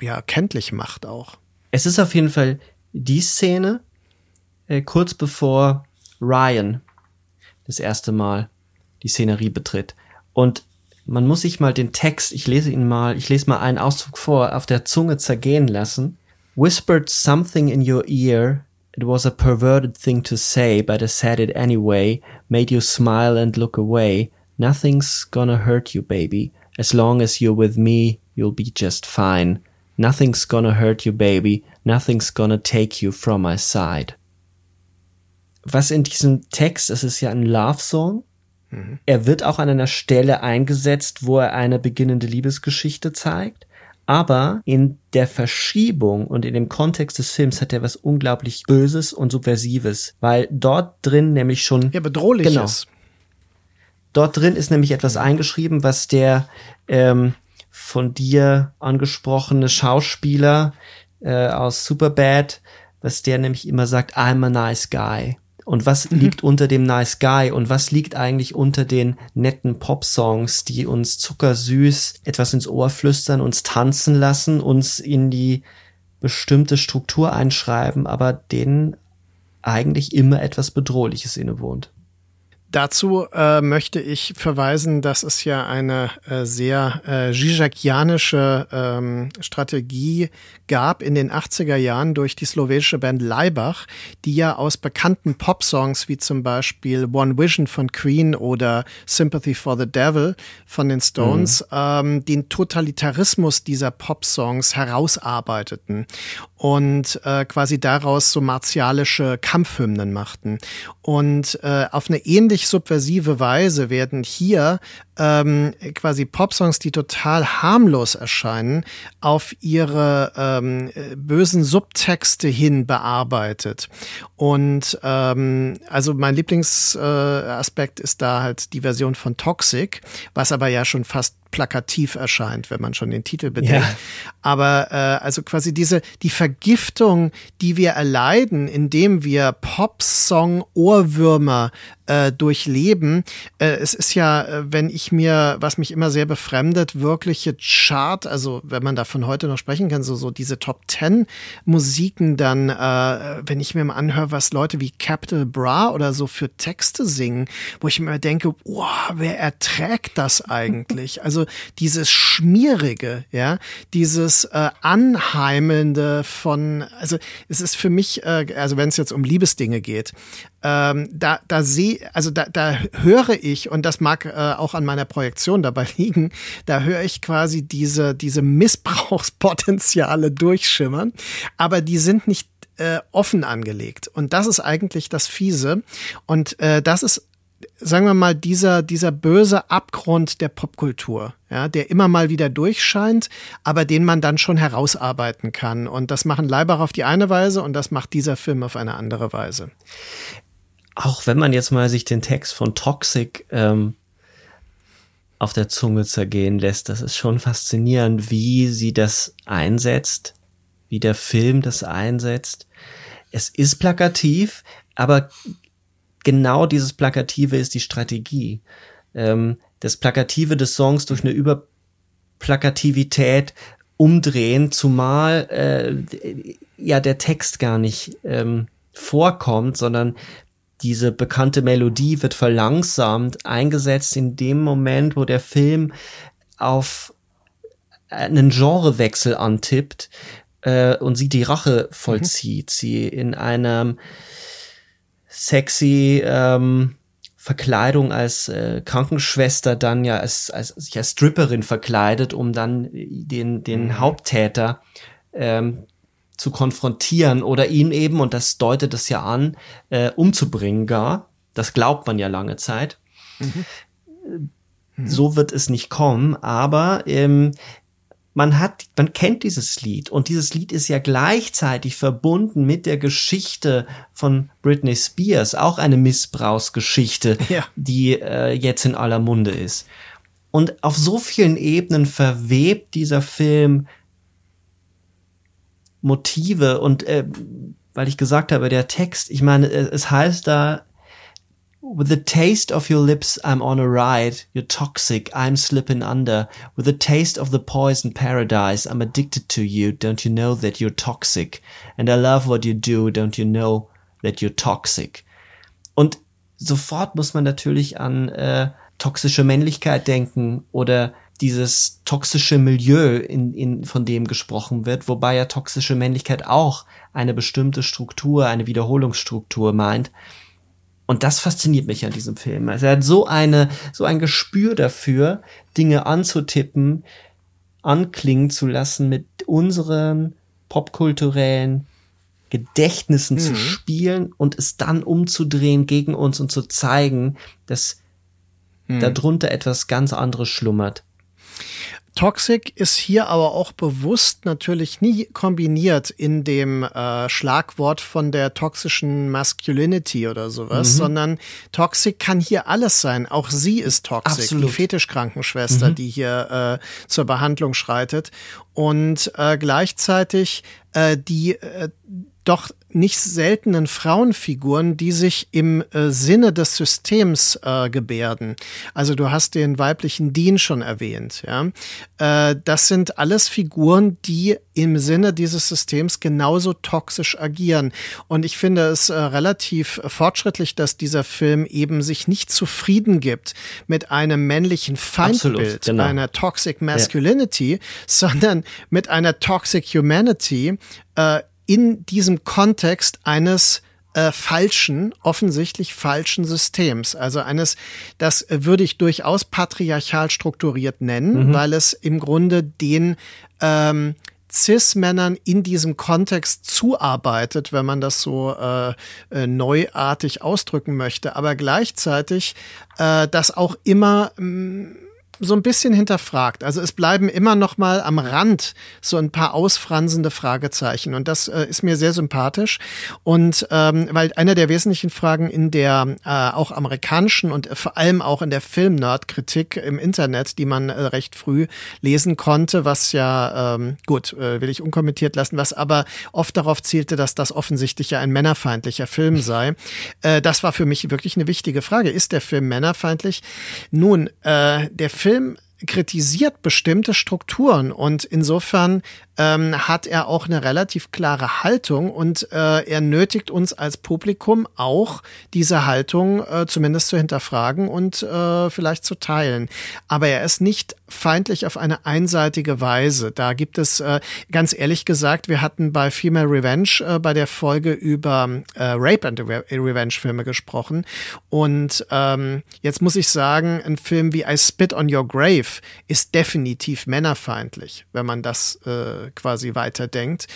ja kenntlich macht auch. Es ist auf jeden Fall die Szene äh, kurz bevor Ryan das erste Mal die Szenerie betritt und man muss sich mal den Text, ich lese ihn mal, ich lese mal einen Ausdruck vor, auf der Zunge zergehen lassen. Whispered something in your ear. It was a perverted thing to say, but I said it anyway. Made you smile and look away. Nothing's gonna hurt you, baby. As long as you're with me, you'll be just fine. Nothing's gonna hurt you, baby. Nothing's gonna take you from my side. Was in diesem Text, es ist ja ein Love Song, er wird auch an einer Stelle eingesetzt, wo er eine beginnende Liebesgeschichte zeigt. Aber in der Verschiebung und in dem Kontext des Films hat er was unglaublich Böses und Subversives, weil dort drin nämlich schon. Ja, bedrohliches. Genau. Dort drin ist nämlich etwas eingeschrieben, was der ähm, von dir angesprochene Schauspieler äh, aus Superbad, was der nämlich immer sagt, I'm a nice guy. Und was mhm. liegt unter dem Nice Guy und was liegt eigentlich unter den netten Pop-Songs, die uns zuckersüß etwas ins Ohr flüstern, uns tanzen lassen, uns in die bestimmte Struktur einschreiben, aber denen eigentlich immer etwas Bedrohliches innewohnt. Dazu äh, möchte ich verweisen, dass es ja eine äh, sehr äh, Žižakianische ähm, Strategie gab in den 80er Jahren durch die slowenische Band Leibach, die ja aus bekannten Pop-Songs wie zum Beispiel One Vision von Queen oder Sympathy for the Devil von den Stones mhm. ähm, den Totalitarismus dieser Pop-Songs herausarbeiteten und äh, quasi daraus so martialische Kampfhymnen machten. Und äh, auf eine ähnlich subversive Weise werden hier ähm, quasi Popsongs, die total harmlos erscheinen, auf ihre ähm, bösen Subtexte hin bearbeitet. Und ähm, also mein Lieblingsaspekt äh, ist da halt die Version von Toxic, was aber ja schon fast plakativ erscheint, wenn man schon den Titel bedenkt. Ja. Aber äh, also quasi diese die Vergiftung, die wir erleiden, indem wir Popsong-Ohrwürmer äh, durchleben. Äh, es ist ja, äh, wenn ich mir, was mich immer sehr befremdet, wirkliche Chart, also wenn man davon heute noch sprechen kann, so, so diese Top Ten Musiken dann, äh, wenn ich mir mal anhöre, was Leute wie Capital Bra oder so für Texte singen, wo ich mir denke, wow, wer erträgt das eigentlich? Also dieses Schmierige, ja, dieses äh, Anheimelnde von, also es ist für mich, äh, also wenn es jetzt um Liebesdinge geht, ähm, da, da sehe, also da, da höre ich, und das mag äh, auch an meiner Projektion dabei liegen, da höre ich quasi diese, diese Missbrauchspotenziale durchschimmern, aber die sind nicht äh, offen angelegt. Und das ist eigentlich das Fiese. Und äh, das ist sagen wir mal, dieser, dieser böse Abgrund der Popkultur, ja, der immer mal wieder durchscheint, aber den man dann schon herausarbeiten kann. Und das machen Leibach auf die eine Weise und das macht dieser Film auf eine andere Weise. Auch wenn man jetzt mal sich den Text von Toxic ähm, auf der Zunge zergehen lässt, das ist schon faszinierend, wie sie das einsetzt, wie der Film das einsetzt. Es ist plakativ, aber genau dieses Plakative ist die Strategie. Ähm, das Plakative des Songs durch eine Überplakativität umdrehen, zumal äh, ja der Text gar nicht ähm, vorkommt, sondern diese bekannte Melodie wird verlangsamt eingesetzt in dem Moment, wo der Film auf einen Genrewechsel antippt äh, und sie die Rache vollzieht. Mhm. Sie in einem sexy ähm, Verkleidung als äh, Krankenschwester dann ja als, als sich als Stripperin verkleidet, um dann den, den mhm. Haupttäter ähm, zu konfrontieren oder ihn eben, und das deutet es ja an, äh, umzubringen gar. Das glaubt man ja lange Zeit. Mhm. So wird es nicht kommen, aber ähm, man hat, man kennt dieses Lied und dieses Lied ist ja gleichzeitig verbunden mit der Geschichte von Britney Spears, auch eine Missbrauchsgeschichte, ja. die äh, jetzt in aller Munde ist. Und auf so vielen Ebenen verwebt dieser Film Motive und äh, weil ich gesagt habe, der Text, ich meine, es heißt da With the taste of your lips, I'm on a ride. You're toxic, I'm slipping under. With the taste of the poison paradise, I'm addicted to you. Don't you know that you're toxic? And I love what you do. Don't you know that you're toxic? Und sofort muss man natürlich an äh, toxische Männlichkeit denken oder dieses toxische Milieu, in, in, von dem gesprochen wird, wobei ja toxische Männlichkeit auch eine bestimmte Struktur, eine Wiederholungsstruktur meint. Und das fasziniert mich an diesem Film. Also er hat so eine, so ein Gespür dafür, Dinge anzutippen, anklingen zu lassen, mit unseren popkulturellen Gedächtnissen mhm. zu spielen und es dann umzudrehen gegen uns und zu zeigen, dass mhm. darunter etwas ganz anderes schlummert. Toxic ist hier aber auch bewusst natürlich nie kombiniert in dem äh, Schlagwort von der toxischen Masculinity oder sowas, mhm. sondern Toxic kann hier alles sein. Auch sie ist toxic, Absolut. die Fetischkrankenschwester, mhm. die hier äh, zur Behandlung schreitet und äh, gleichzeitig äh, die äh, doch nicht seltenen Frauenfiguren, die sich im äh, Sinne des Systems äh, gebärden. Also du hast den weiblichen Dean schon erwähnt. Ja? Äh, das sind alles Figuren, die im Sinne dieses Systems genauso toxisch agieren. Und ich finde es äh, relativ fortschrittlich, dass dieser Film eben sich nicht zufrieden gibt mit einem männlichen Feindbild, Absolut, genau. einer Toxic Masculinity, ja. sondern mit einer Toxic Humanity, äh, in diesem Kontext eines äh, falschen, offensichtlich falschen Systems. Also eines, das würde ich durchaus patriarchal strukturiert nennen, mhm. weil es im Grunde den ähm, Cis-Männern in diesem Kontext zuarbeitet, wenn man das so äh, äh, neuartig ausdrücken möchte, aber gleichzeitig äh, das auch immer mh, mm, so ein bisschen hinterfragt. Also es bleiben immer noch mal am Rand so ein paar ausfransende Fragezeichen und das äh, ist mir sehr sympathisch und ähm, weil eine der wesentlichen Fragen in der äh, auch amerikanischen und vor allem auch in der Film-Nerd-Kritik im Internet, die man äh, recht früh lesen konnte, was ja ähm, gut äh, will ich unkommentiert lassen, was aber oft darauf zielte, dass das offensichtlich ja ein männerfeindlicher Film sei. Äh, das war für mich wirklich eine wichtige Frage. Ist der Film männerfeindlich? Nun, äh, der Film Film kritisiert bestimmte Strukturen und insofern ähm, hat er auch eine relativ klare Haltung und äh, er nötigt uns als Publikum auch diese Haltung äh, zumindest zu hinterfragen und äh, vielleicht zu teilen. Aber er ist nicht feindlich auf eine einseitige Weise. Da gibt es äh, ganz ehrlich gesagt, wir hatten bei Female Revenge äh, bei der Folge über äh, Rape and Revenge Filme gesprochen und ähm, jetzt muss ich sagen, ein Film wie I Spit on Your Grave ist definitiv männerfeindlich, wenn man das äh, quasi weiterdenkt.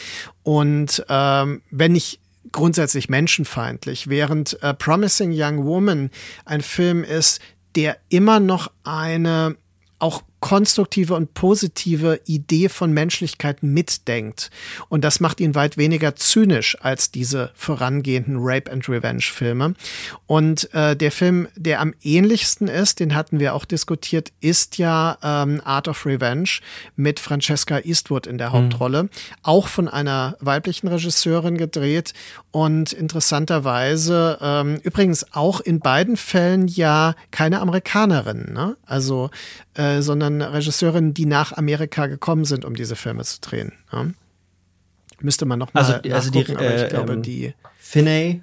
Und ähm, wenn ich grundsätzlich menschenfeindlich, während äh, Promising Young Woman ein Film ist, der immer noch eine auch konstruktive und positive Idee von Menschlichkeit mitdenkt. Und das macht ihn weit weniger zynisch als diese vorangehenden Rape and Revenge Filme. Und äh, der Film, der am ähnlichsten ist, den hatten wir auch diskutiert, ist ja ähm, Art of Revenge mit Francesca Eastwood in der mhm. Hauptrolle, mhm. auch von einer weiblichen Regisseurin gedreht und interessanterweise ähm, übrigens auch in beiden Fällen ja keine Amerikanerin, ne? also äh, sondern von Regisseurinnen, die nach Amerika gekommen sind, um diese Filme zu drehen. Ja? Müsste man noch mal also, also die, aber ich äh, glaube, ähm, die Finney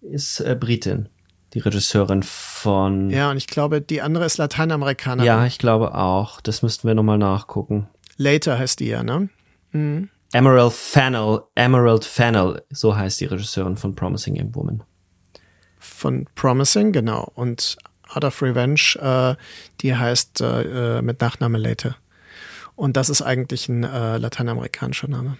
ist äh, Britin, die Regisseurin von. Ja, und ich glaube, die andere ist Lateinamerikanerin. Ja, ich glaube auch. Das müssten wir noch mal nachgucken. Later heißt die ja, ne? Mhm. Emerald Fennel, Emerald Fennel, so heißt die Regisseurin von Promising Young Woman. Von Promising, genau. Und Art of Revenge, äh, die heißt äh, äh, mit Nachname Late. Und das ist eigentlich ein äh, lateinamerikanischer Name.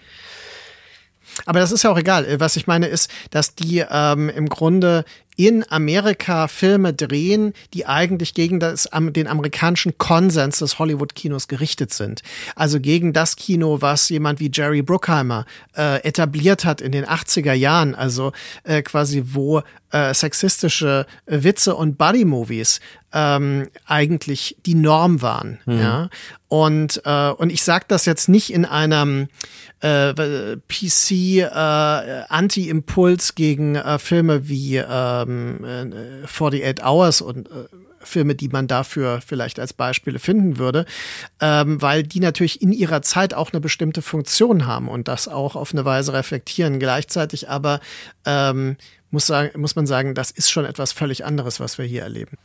Aber das ist ja auch egal. Was ich meine ist, dass die ähm, im Grunde in Amerika Filme drehen, die eigentlich gegen das, den amerikanischen Konsens des Hollywood-Kinos gerichtet sind. Also gegen das Kino, was jemand wie Jerry Bruckheimer äh, etabliert hat in den 80er Jahren, also äh, quasi wo äh, sexistische Witze und Buddy-Movies ähm, eigentlich die Norm waren. Mhm. Ja? Und, äh, und ich sage das jetzt nicht in einem äh, PC äh, gegen äh, Filme wie äh, ähm, 48 äh, Hours und äh, Filme, die man dafür vielleicht als Beispiele finden würde, ähm, weil die natürlich in ihrer Zeit auch eine bestimmte Funktion haben und das auch auf eine Weise reflektieren. Gleichzeitig aber ähm, muss, sagen, muss man sagen, das ist schon etwas völlig anderes, was wir hier erleben.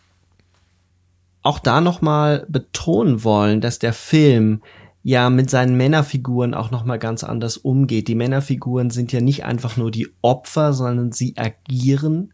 Auch da nochmal betonen wollen, dass der Film ja mit seinen Männerfiguren auch noch mal ganz anders umgeht. Die Männerfiguren sind ja nicht einfach nur die Opfer, sondern sie agieren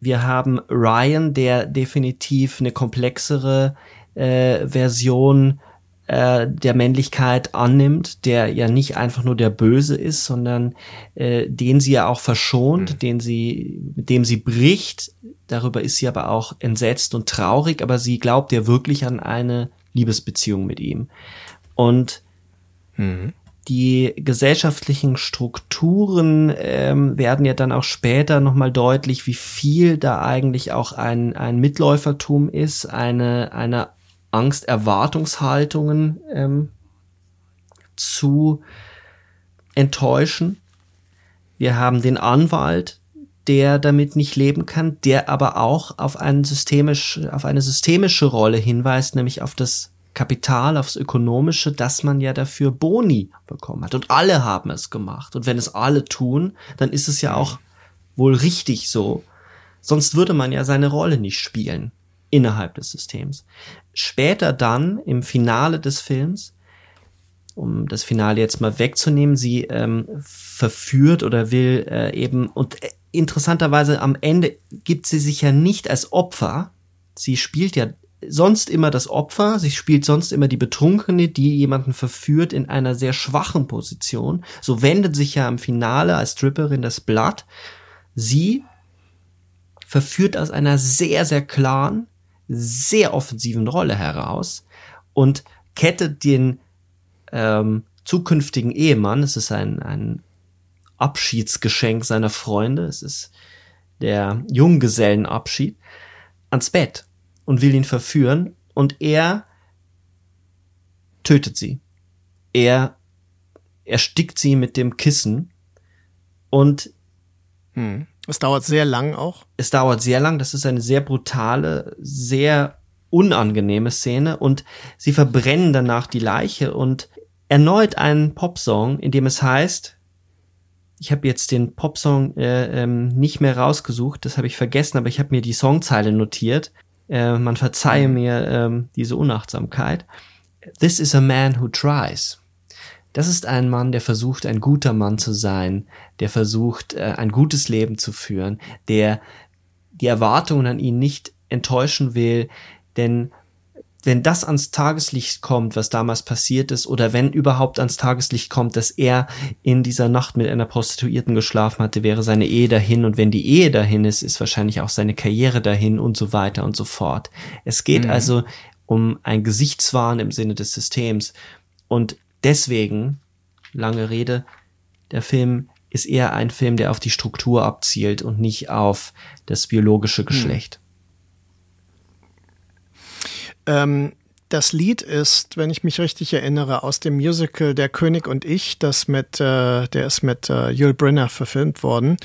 wir haben Ryan, der definitiv eine komplexere äh, Version äh, der Männlichkeit annimmt, der ja nicht einfach nur der Böse ist, sondern äh, den sie ja auch verschont, mhm. den sie, mit dem sie bricht. Darüber ist sie aber auch entsetzt und traurig, aber sie glaubt ja wirklich an eine Liebesbeziehung mit ihm. Und mhm die gesellschaftlichen Strukturen ähm, werden ja dann auch später nochmal deutlich, wie viel da eigentlich auch ein, ein Mitläufertum ist, eine, eine Angst-Erwartungshaltungen ähm, zu enttäuschen. Wir haben den Anwalt, der damit nicht leben kann, der aber auch auf, einen systemisch, auf eine systemische Rolle hinweist, nämlich auf das Kapital, aufs Ökonomische, dass man ja dafür Boni bekommen hat. Und alle haben es gemacht. Und wenn es alle tun, dann ist es ja auch wohl richtig so. Sonst würde man ja seine Rolle nicht spielen innerhalb des Systems. Später dann, im Finale des Films, um das Finale jetzt mal wegzunehmen, sie ähm, verführt oder will äh, eben, und äh, interessanterweise am Ende gibt sie sich ja nicht als Opfer, sie spielt ja sonst immer das Opfer, sie spielt sonst immer die Betrunkene, die jemanden verführt in einer sehr schwachen Position. So wendet sich ja im Finale als Stripperin das Blatt. Sie verführt aus einer sehr, sehr klaren, sehr offensiven Rolle heraus und kettet den ähm, zukünftigen Ehemann, es ist ein, ein Abschiedsgeschenk seiner Freunde, es ist der Junggesellenabschied, ans Bett und will ihn verführen und er tötet sie. Er erstickt sie mit dem Kissen und hm. Es dauert sehr lang auch. Es dauert sehr lang. Das ist eine sehr brutale, sehr unangenehme Szene und sie verbrennen danach die Leiche und erneut einen Popsong, in dem es heißt, ich habe jetzt den Popsong äh, ähm, nicht mehr rausgesucht, das habe ich vergessen, aber ich habe mir die Songzeile notiert. Äh, man verzeihe mhm. mir ähm, diese Unachtsamkeit. This is a man who tries. Das ist ein Mann, der versucht, ein guter Mann zu sein, der versucht, äh, ein gutes Leben zu führen, der die Erwartungen an ihn nicht enttäuschen will, denn wenn das ans Tageslicht kommt, was damals passiert ist, oder wenn überhaupt ans Tageslicht kommt, dass er in dieser Nacht mit einer Prostituierten geschlafen hatte, wäre seine Ehe dahin. Und wenn die Ehe dahin ist, ist wahrscheinlich auch seine Karriere dahin und so weiter und so fort. Es geht mhm. also um ein Gesichtswahn im Sinne des Systems. Und deswegen, lange Rede, der Film ist eher ein Film, der auf die Struktur abzielt und nicht auf das biologische hm. Geschlecht. Ähm, das Lied ist, wenn ich mich richtig erinnere, aus dem Musical Der König und ich, das mit, äh, der ist mit äh, Yul Brynner verfilmt worden.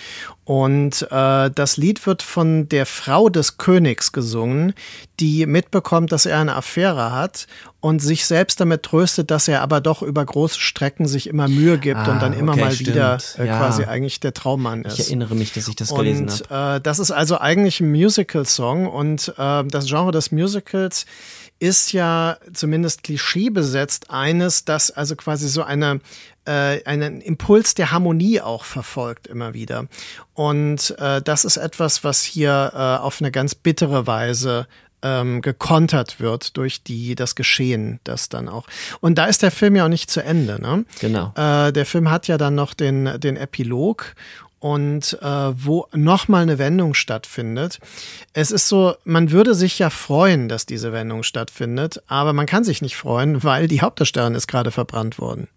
Und äh, das Lied wird von der Frau des Königs gesungen, die mitbekommt, dass er eine Affäre hat und sich selbst damit tröstet, dass er aber doch über große Strecken sich immer Mühe gibt ah, und dann immer okay, mal stimmt. wieder äh, ja. quasi eigentlich der Traummann ist. Ich erinnere mich, dass ich das gelesen habe. Und äh, das ist also eigentlich ein Musical-Song und äh, das Genre des Musicals ist ja zumindest klischeebesetzt eines, das also quasi so eine äh, einen Impuls der Harmonie auch verfolgt immer wieder. Und äh, das ist etwas, was hier äh, auf eine ganz bittere Weise ähm, gekontert wird durch die das Geschehen, das dann auch. Und da ist der Film ja auch nicht zu Ende. Ne? Genau. Äh, der Film hat ja dann noch den den Epilog und äh, wo nochmal eine Wendung stattfindet. Es ist so, man würde sich ja freuen, dass diese Wendung stattfindet, aber man kann sich nicht freuen, weil die Hauptdarstellerin ist gerade verbrannt worden.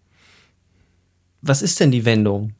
Was ist denn die Wendung?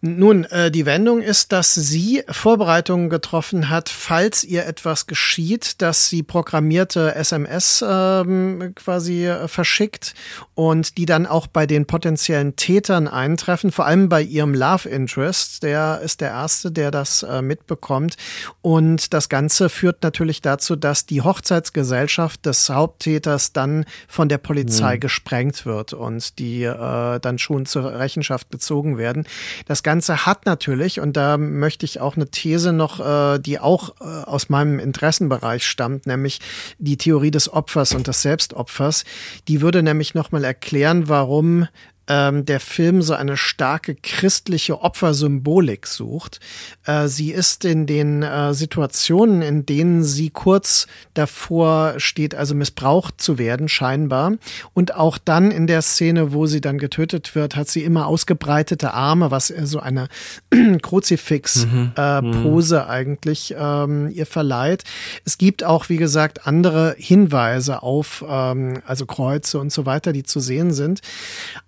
Nun, äh, die Wendung ist, dass sie Vorbereitungen getroffen hat, falls ihr etwas geschieht, dass sie programmierte SMS ähm, quasi äh, verschickt und die dann auch bei den potenziellen Tätern eintreffen, vor allem bei ihrem Love Interest. Der ist der Erste, der das äh, mitbekommt. Und das Ganze führt natürlich dazu, dass die Hochzeitsgesellschaft des Haupttäters dann von der Polizei mhm. gesprengt wird und die äh, dann schon zur Rechenschaft gezogen werden. Das Ganze hat natürlich, und da möchte ich auch eine These noch, äh, die auch äh, aus meinem Interessenbereich stammt, nämlich die Theorie des Opfers und des Selbstopfers. Die würde nämlich nochmal erklären, warum ähm, der Film so eine starke christliche Opfersymbolik sucht. Äh, sie ist in den äh, Situationen, in denen sie kurz davor steht, also missbraucht zu werden, scheinbar. Und auch dann in der Szene, wo sie dann getötet wird, hat sie immer ausgebreitete Arme, was so eine Kruzifix-Pose mhm. äh, mhm. eigentlich ähm, ihr verleiht. Es gibt auch, wie gesagt, andere Hinweise auf ähm, also Kreuze und so weiter, die zu sehen sind.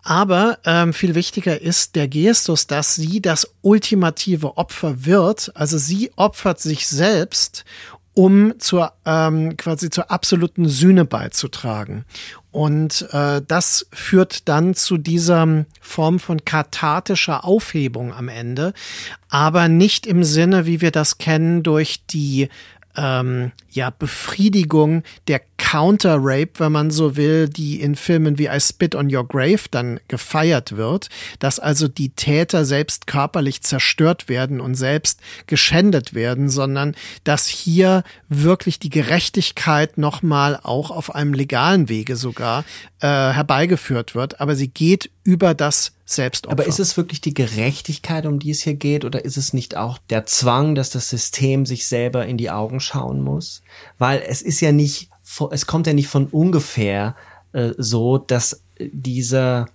Aber aber ähm, viel wichtiger ist der Gestus, dass sie das ultimative Opfer wird. Also sie opfert sich selbst, um zur ähm, quasi zur absoluten Sühne beizutragen. Und äh, das führt dann zu dieser Form von kathartischer Aufhebung am Ende, aber nicht im Sinne, wie wir das kennen, durch die ähm, ja, Befriedigung der Counter-Rape, wenn man so will, die in Filmen wie I Spit on Your Grave dann gefeiert wird, dass also die Täter selbst körperlich zerstört werden und selbst geschändet werden, sondern dass hier wirklich die Gerechtigkeit nochmal auch auf einem legalen Wege sogar äh, herbeigeführt wird. Aber sie geht über das Selbstopfer. Aber ist es wirklich die Gerechtigkeit, um die es hier geht, oder ist es nicht auch der Zwang, dass das System sich selber in die Augen schauen muss? Weil es ist ja nicht, es kommt ja nicht von ungefähr äh, so, dass dieser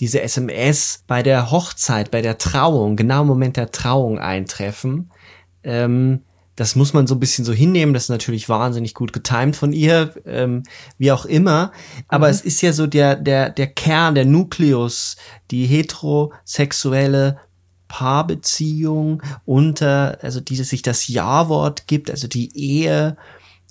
diese SMS bei der Hochzeit, bei der Trauung, genau im Moment der Trauung eintreffen. Ähm, das muss man so ein bisschen so hinnehmen. Das ist natürlich wahnsinnig gut getimt von ihr, ähm, wie auch immer. Aber mhm. es ist ja so der, der, der Kern, der Nukleus, die heterosexuelle Paarbeziehung unter, also die sich das Ja-Wort gibt, also die Ehe.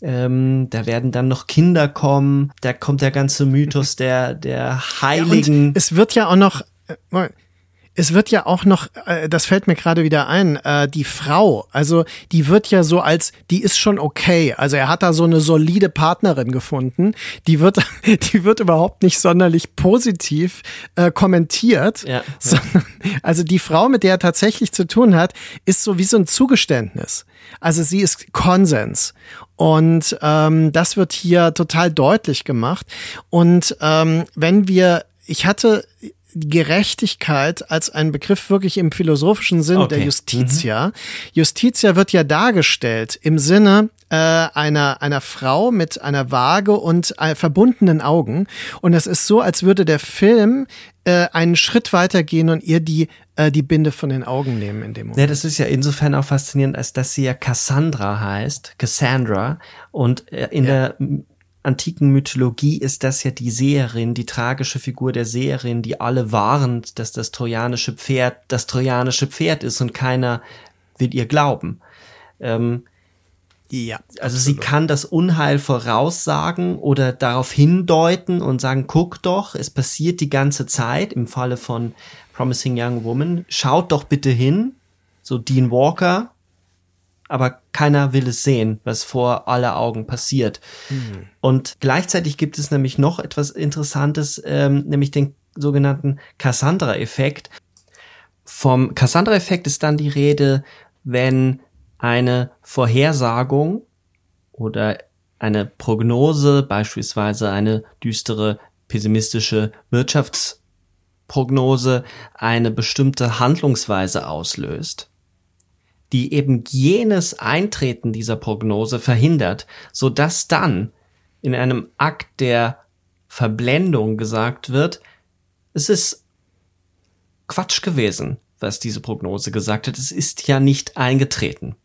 Ähm, da werden dann noch Kinder kommen. Da kommt der ganze Mythos der, der Heiligen. Ja, es wird ja auch noch, äh, es wird ja auch noch, äh, das fällt mir gerade wieder ein, äh, die Frau, also die wird ja so als, die ist schon okay. Also er hat da so eine solide Partnerin gefunden. Die wird, die wird überhaupt nicht sonderlich positiv äh, kommentiert. Ja. Sondern, also die Frau, mit der er tatsächlich zu tun hat, ist so wie so ein Zugeständnis. Also sie ist Konsens. Und ähm, das wird hier total deutlich gemacht. Und ähm, wenn wir, ich hatte Gerechtigkeit als ein Begriff wirklich im philosophischen Sinn Okay. der Justitia. Justitia wird ja dargestellt im Sinne äh, einer, einer Frau mit einer Waage und äh, verbundenen Augen. Und es ist so, als würde der Film äh, einen Schritt weiter gehen und ihr die, äh, die Binde von den Augen nehmen in dem Moment. Ja, das ist ja insofern auch faszinierend, als dass sie ja Cassandra heißt, Cassandra. Und äh, in der m, antiken Mythologie ist das ja die Seherin, die tragische Figur der Seherin, die alle warnt, dass das trojanische Pferd das trojanische Pferd ist und keiner will ihr glauben. Ähm, Ja. also sie kann das Unheil voraussagen oder darauf hindeuten und sagen, guck doch, es passiert die ganze Zeit im Falle von Promising Young Woman. Schaut doch bitte hin, so Dean Walker, aber keiner will es sehen, was vor aller Augen passiert. Und gleichzeitig gibt es nämlich noch etwas Interessantes, ähm, nämlich den sogenannten Cassandra-Effekt. Vom Cassandra-Effekt ist dann die Rede, wenn eine Vorhersagung oder eine Prognose, beispielsweise eine düstere, pessimistische Wirtschaftsprognose, eine bestimmte Handlungsweise auslöst, die eben jenes Eintreten dieser Prognose verhindert, so dass dann in einem Akt der Verblendung gesagt wird, es ist Quatsch gewesen, was diese Prognose gesagt hat. Es ist ja nicht eingetreten.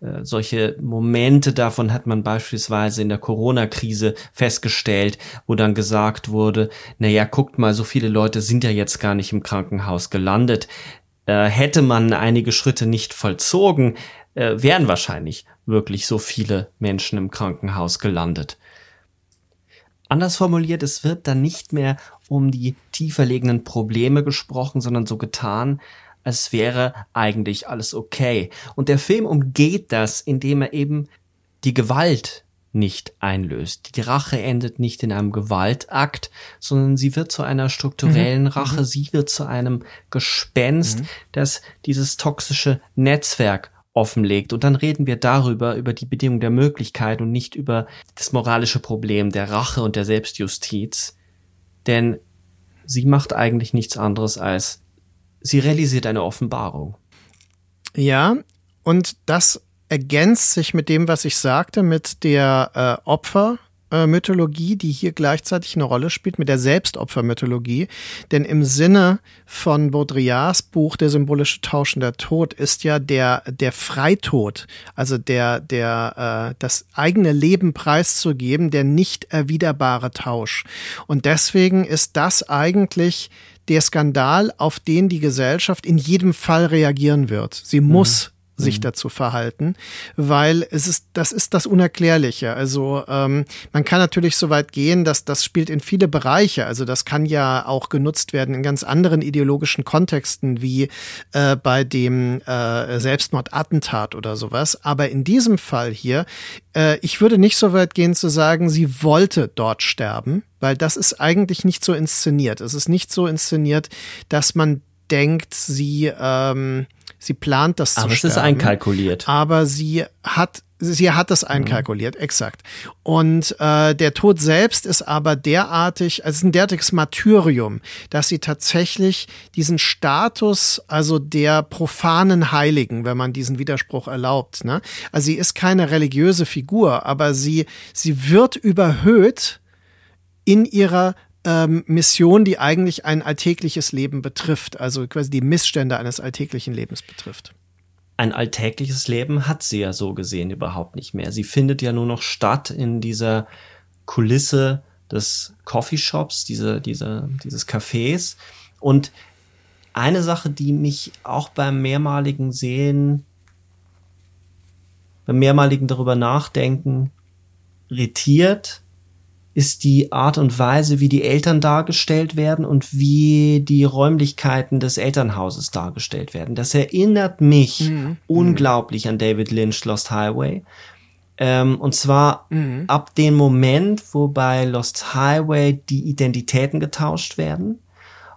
Äh, solche Momente davon hat man beispielsweise in der Corona-Krise festgestellt, wo dann gesagt wurde, na ja, guckt mal, so viele Leute sind ja jetzt gar nicht im Krankenhaus gelandet. Äh, hätte man einige Schritte nicht vollzogen, äh, wären wahrscheinlich wirklich so viele Menschen im Krankenhaus gelandet. Anders formuliert, es wird dann nicht mehr um die tiefer liegenden Probleme gesprochen, sondern so getan, als wäre eigentlich alles okay. Und der Film umgeht das, indem er eben die Gewalt nicht einlöst. Die Rache endet nicht in einem Gewaltakt, sondern sie wird zu einer strukturellen Rache, sie wird zu einem Gespenst, das dieses toxische Netzwerk offenlegt. Und dann reden wir darüber, über die Bedingung der Möglichkeit und nicht über das moralische Problem der Rache und der Selbstjustiz. Denn sie macht eigentlich nichts anderes als, sie realisiert eine Offenbarung. Ja, und das ergänzt sich mit dem, was ich sagte, mit der äh, Opfermythologie, die hier gleichzeitig eine Rolle spielt, mit der Selbstopfermythologie. Denn im Sinne von Baudrillards Buch Der symbolische Tauschen der Tod ist ja der, der Freitod, also der, der, äh, das eigene Leben preiszugeben, der nicht erwiderbare Tausch. Und deswegen ist das eigentlich der Skandal, auf den die Gesellschaft in jedem Fall reagieren wird. Sie muss sich dazu verhalten, weil es ist, das ist das Unerklärliche. Also ähm, man kann natürlich so weit gehen, dass das spielt in viele Bereiche. Also das kann ja auch genutzt werden in ganz anderen ideologischen Kontexten wie äh, bei dem äh, Selbstmordattentat oder sowas. Aber in diesem Fall hier, äh, ich würde nicht so weit gehen zu sagen, sie wollte dort sterben, weil das ist eigentlich nicht so inszeniert. Es ist nicht so inszeniert, dass man denkt, sie ähm, sie plant das Aber zu es ist sterben. einkalkuliert. Aber sie hat sie hat das einkalkuliert, exakt. Und äh, der Tod selbst ist aber derartig, also es ist ein derartiges Martyrium, dass sie tatsächlich diesen Status, also der profanen Heiligen, wenn man diesen Widerspruch erlaubt, ne? Also sie ist keine religiöse Figur, aber sie sie wird überhöht in ihrer ähm, Mission, die eigentlich ein alltägliches Leben betrifft, also quasi die Missstände eines alltäglichen Lebens betrifft. Ein alltägliches Leben hat sie ja so gesehen überhaupt nicht mehr. Sie findet ja nur noch statt in dieser Kulisse des Coffeeshops, diese, diese, dieses Cafés. Und eine Sache, die mich auch beim mehrmaligen Sehen, beim mehrmaligen darüber nachdenken, irritiert, ist die Art und Weise, wie die Eltern dargestellt werden und wie die Räumlichkeiten des Elternhauses dargestellt werden. Das erinnert mich unglaublich an David Lynch Lost Highway. Ähm, und zwar ab dem Moment, wo bei Lost Highway die Identitäten getauscht werden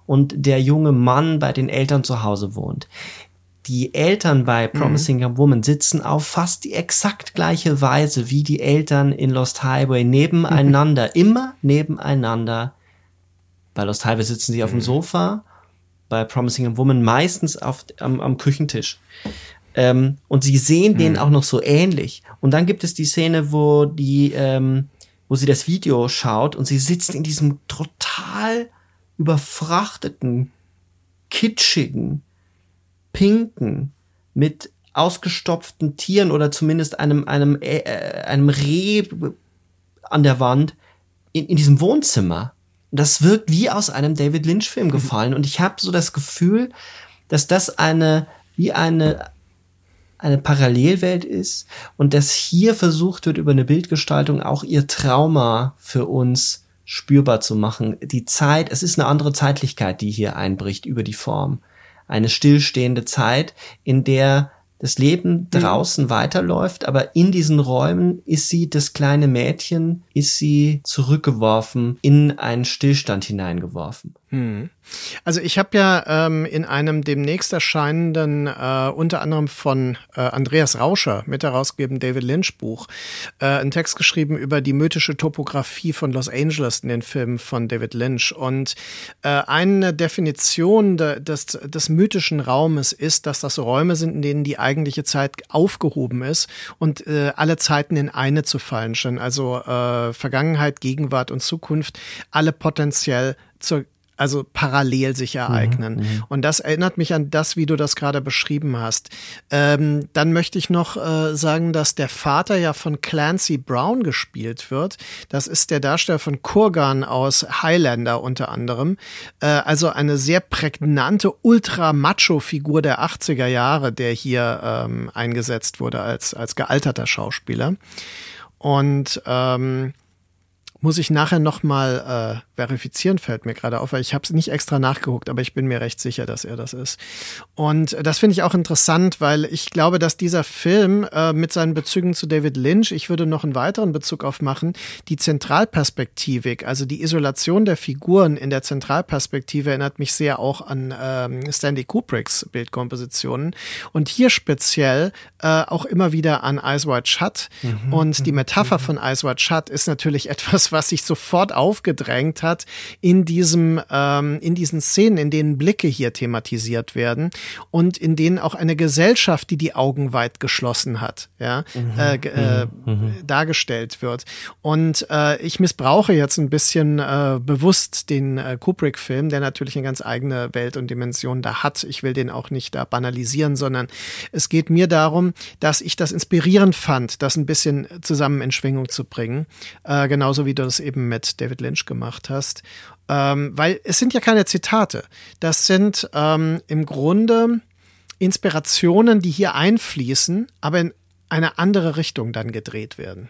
und der junge Mann bei den Eltern zu Hause wohnt. Die Eltern bei Promising Young Woman sitzen auf fast die exakt gleiche Weise wie die Eltern in Lost Highway nebeneinander, immer nebeneinander Bei Lost Highway sitzen sie auf dem mhm. Sofa, bei Promising a Woman meistens auf, am, am Küchentisch. Ähm, und sie sehen mhm. den auch noch so ähnlich. Und dann gibt es die Szene, wo die, ähm, wo sie das Video schaut und sie sitzt in diesem total überfrachteten, kitschigen, pinken, mit ausgestopften Tieren oder zumindest einem, einem, äh, einem Reh an der Wand in, in diesem Wohnzimmer. Das wirkt wie aus einem David Lynch-Film mhm. gefallen. Und ich habe so das Gefühl, dass das eine, wie eine, eine Parallelwelt ist und dass hier versucht wird, über eine Bildgestaltung auch ihr Trauma für uns spürbar zu machen. Die Zeit, es ist eine andere Zeitlichkeit, die hier einbricht über die Form. Eine stillstehende Zeit, in der das Leben mhm. draußen mhm. weiterläuft, aber in diesen Räumen ist sie, das kleine Mädchen, ist sie zurückgeworfen, in einen Stillstand hineingeworfen. Hm. Also ich habe ja ähm, in einem demnächst erscheinenden, äh, unter anderem von äh, Andreas Rauscher, mit herausgeben David Lynch Buch, äh, einen Text geschrieben über die mythische Topografie von Los Angeles in den Filmen von David Lynch. Und äh, eine Definition de, des, des mythischen Raumes ist, dass das Räume sind, in denen die eigentliche Zeit aufgehoben ist und äh, alle Zeiten in eine zu fallen scheinen. Also äh, Vergangenheit, Gegenwart und Zukunft, alle potenziell zur also parallel sich ereignen. Mhm, mhm, und das erinnert mich an das, wie du das gerade beschrieben hast. Ähm, dann möchte ich noch äh, sagen, dass der Vater ja von Clancy Brown gespielt wird. Das ist der Darsteller von Kurgan aus Highlander unter anderem. Äh, also eine sehr prägnante Ultra-Macho-Figur der 80er Jahre, der hier ähm, eingesetzt wurde als, als gealterter Schauspieler. Und ähm, muss ich nachher nochmal äh, verifizieren, fällt mir gerade auf, weil ich habe es nicht extra nachgeguckt, aber ich bin mir recht sicher, dass er das ist. Und das finde ich auch interessant, weil ich glaube, dass dieser Film äh, mit seinen Bezügen zu David Lynch, ich würde noch einen weiteren Bezug aufmachen, die Zentralperspektivik, also die Isolation der Figuren in der Zentralperspektive erinnert mich sehr auch an ähm, Stanley Kubricks Bildkompositionen und hier speziell äh, auch immer wieder an Eyes Wide Shut. Mhm. Und die Metapher mhm. von Eyes Wide Shut ist natürlich etwas, was sich sofort aufgedrängt hat in diesem, ähm, in diesen Szenen, in denen Blicke hier thematisiert werden und in denen auch eine Gesellschaft, die die Augen weit geschlossen hat, ja, mhm. äh, äh, mhm. dargestellt wird. Und äh, ich missbrauche jetzt ein bisschen äh, bewusst den äh, Kubrick-Film, der natürlich eine ganz eigene Welt und Dimension da hat. Ich will den auch nicht da banalisieren, sondern es geht mir darum, dass ich das inspirierend fand, das ein bisschen zusammen in Schwingung zu bringen. Äh, genauso wie du das eben mit David Lynch gemacht hast. Ähm, weil es sind ja keine Zitate. Das sind ähm, im Grunde Inspirationen, die hier einfließen, aber in eine andere Richtung dann gedreht werden.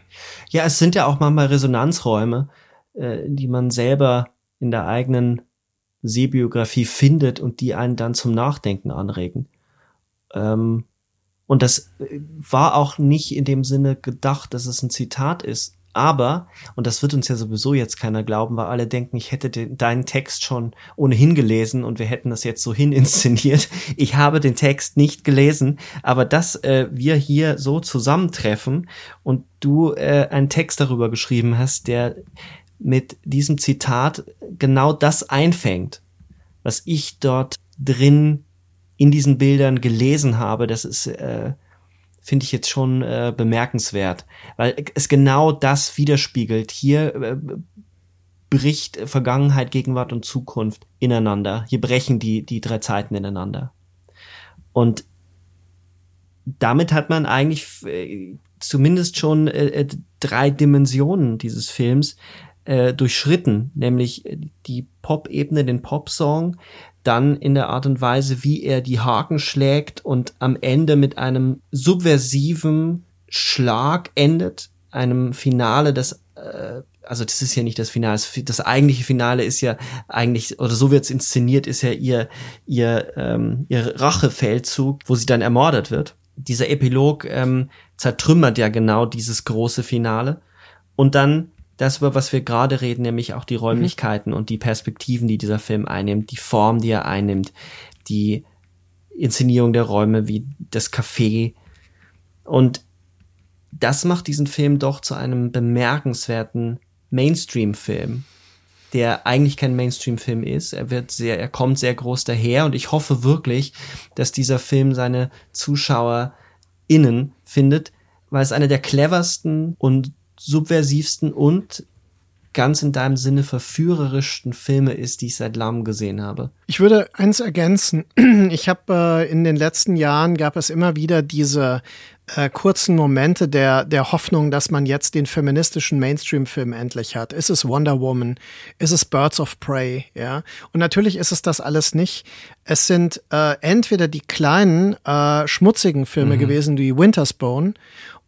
Ja, es sind ja auch manchmal Resonanzräume, äh, die man selber in der eigenen Sehbiografie findet und die einen dann zum Nachdenken anregen. Ähm, und das äh, war auch nicht in dem Sinne gedacht, dass es ein Zitat ist, aber, und das wird uns ja sowieso jetzt keiner glauben, weil alle denken, ich hätte den, deinen Text schon ohnehin gelesen und wir hätten das jetzt so hin inszeniert. Ich habe den Text nicht gelesen, aber dass äh, wir hier so zusammentreffen und du äh, einen Text darüber geschrieben hast, der mit diesem Zitat genau das einfängt, was ich dort drin in diesen Bildern gelesen habe, das ist äh, finde ich jetzt schon äh, bemerkenswert, weil es genau das widerspiegelt. Hier äh, bricht Vergangenheit, Gegenwart und Zukunft ineinander. Hier brechen die, die drei Zeiten ineinander. Und damit hat man eigentlich äh, zumindest schon äh, äh drei Dimensionen dieses Films äh, durchschritten, nämlich die Pop-Ebene, den Pop-Song, dann in der Art und Weise, wie er die Haken schlägt und am Ende mit einem subversiven Schlag endet, einem Finale, das äh, also das ist ja nicht das Finale, das, eigentliche Finale ist ja eigentlich, oder so wird es inszeniert, ist ja ihr, ihr, ähm, ihr Rachefeldzug, wo sie dann ermordet wird. Dieser Epilog ähm, zertrümmert ja genau dieses große Finale. Und dann das, über was wir gerade reden, nämlich auch die mhm. Räumlichkeiten mhm. und die Perspektiven, die dieser Film einnimmt, die Form, die er einnimmt, die Inszenierung der Räume wie das Café. Und das macht diesen Film doch zu einem bemerkenswerten Mainstream-Film. der eigentlich kein Mainstream-Film ist. Er wird sehr, er kommt sehr groß daher und ich hoffe wirklich, dass dieser Film seine ZuschauerInnen findet, weil es einer der cleversten und subversivsten und ganz in deinem Sinne verführerischsten Filme ist, die ich seit langem gesehen habe. Ich würde eins ergänzen. Ich habe äh, in den letzten Jahren gab es immer wieder diese äh, kurzen Momente der, der Hoffnung, dass man jetzt den feministischen Mainstream-Film endlich hat. Ist es Wonder Woman? Ist es Birds of Prey? Ja. Und natürlich ist es das alles nicht. Es sind äh, entweder die kleinen, äh, schmutzigen Filme mhm. gewesen, wie Winter's Bone,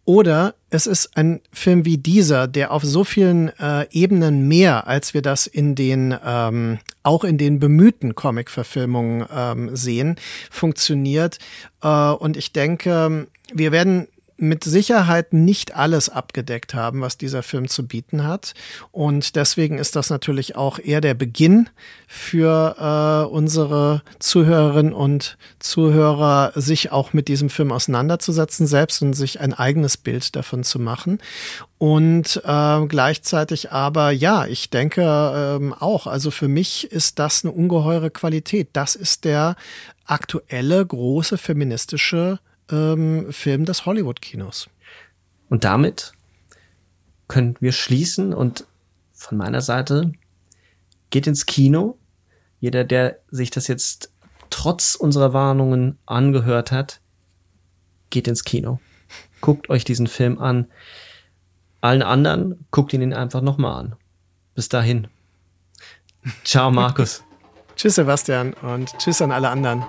oder es ist ein Film wie dieser, der auf so vielen äh, Ebenen mehr, als wir das in den ähm, auch in den bemühten Comic-Verfilmungen ähm, sehen, funktioniert. Äh, und ich denke, wir werden mit Sicherheit nicht alles abgedeckt haben, was dieser Film zu bieten hat. Und deswegen ist das natürlich auch eher der Beginn für äh, unsere Zuhörerinnen und Zuhörer, sich auch mit diesem Film auseinanderzusetzen selbst und sich ein eigenes Bild davon zu machen. Und äh, gleichzeitig aber, ja, ich denke ähm, auch, also für mich ist das eine ungeheure Qualität. Das ist der aktuelle große feministische ähm, Film des Hollywood-Kinos. Und damit können wir schließen und von meiner Seite geht ins Kino. Jeder, der sich das jetzt trotz unserer Warnungen angehört hat, geht ins Kino. Guckt euch diesen Film an. Allen anderen guckt ihn einfach nochmal an. Bis dahin. Ciao, Markus. tschüss, Sebastian, und tschüss an alle anderen.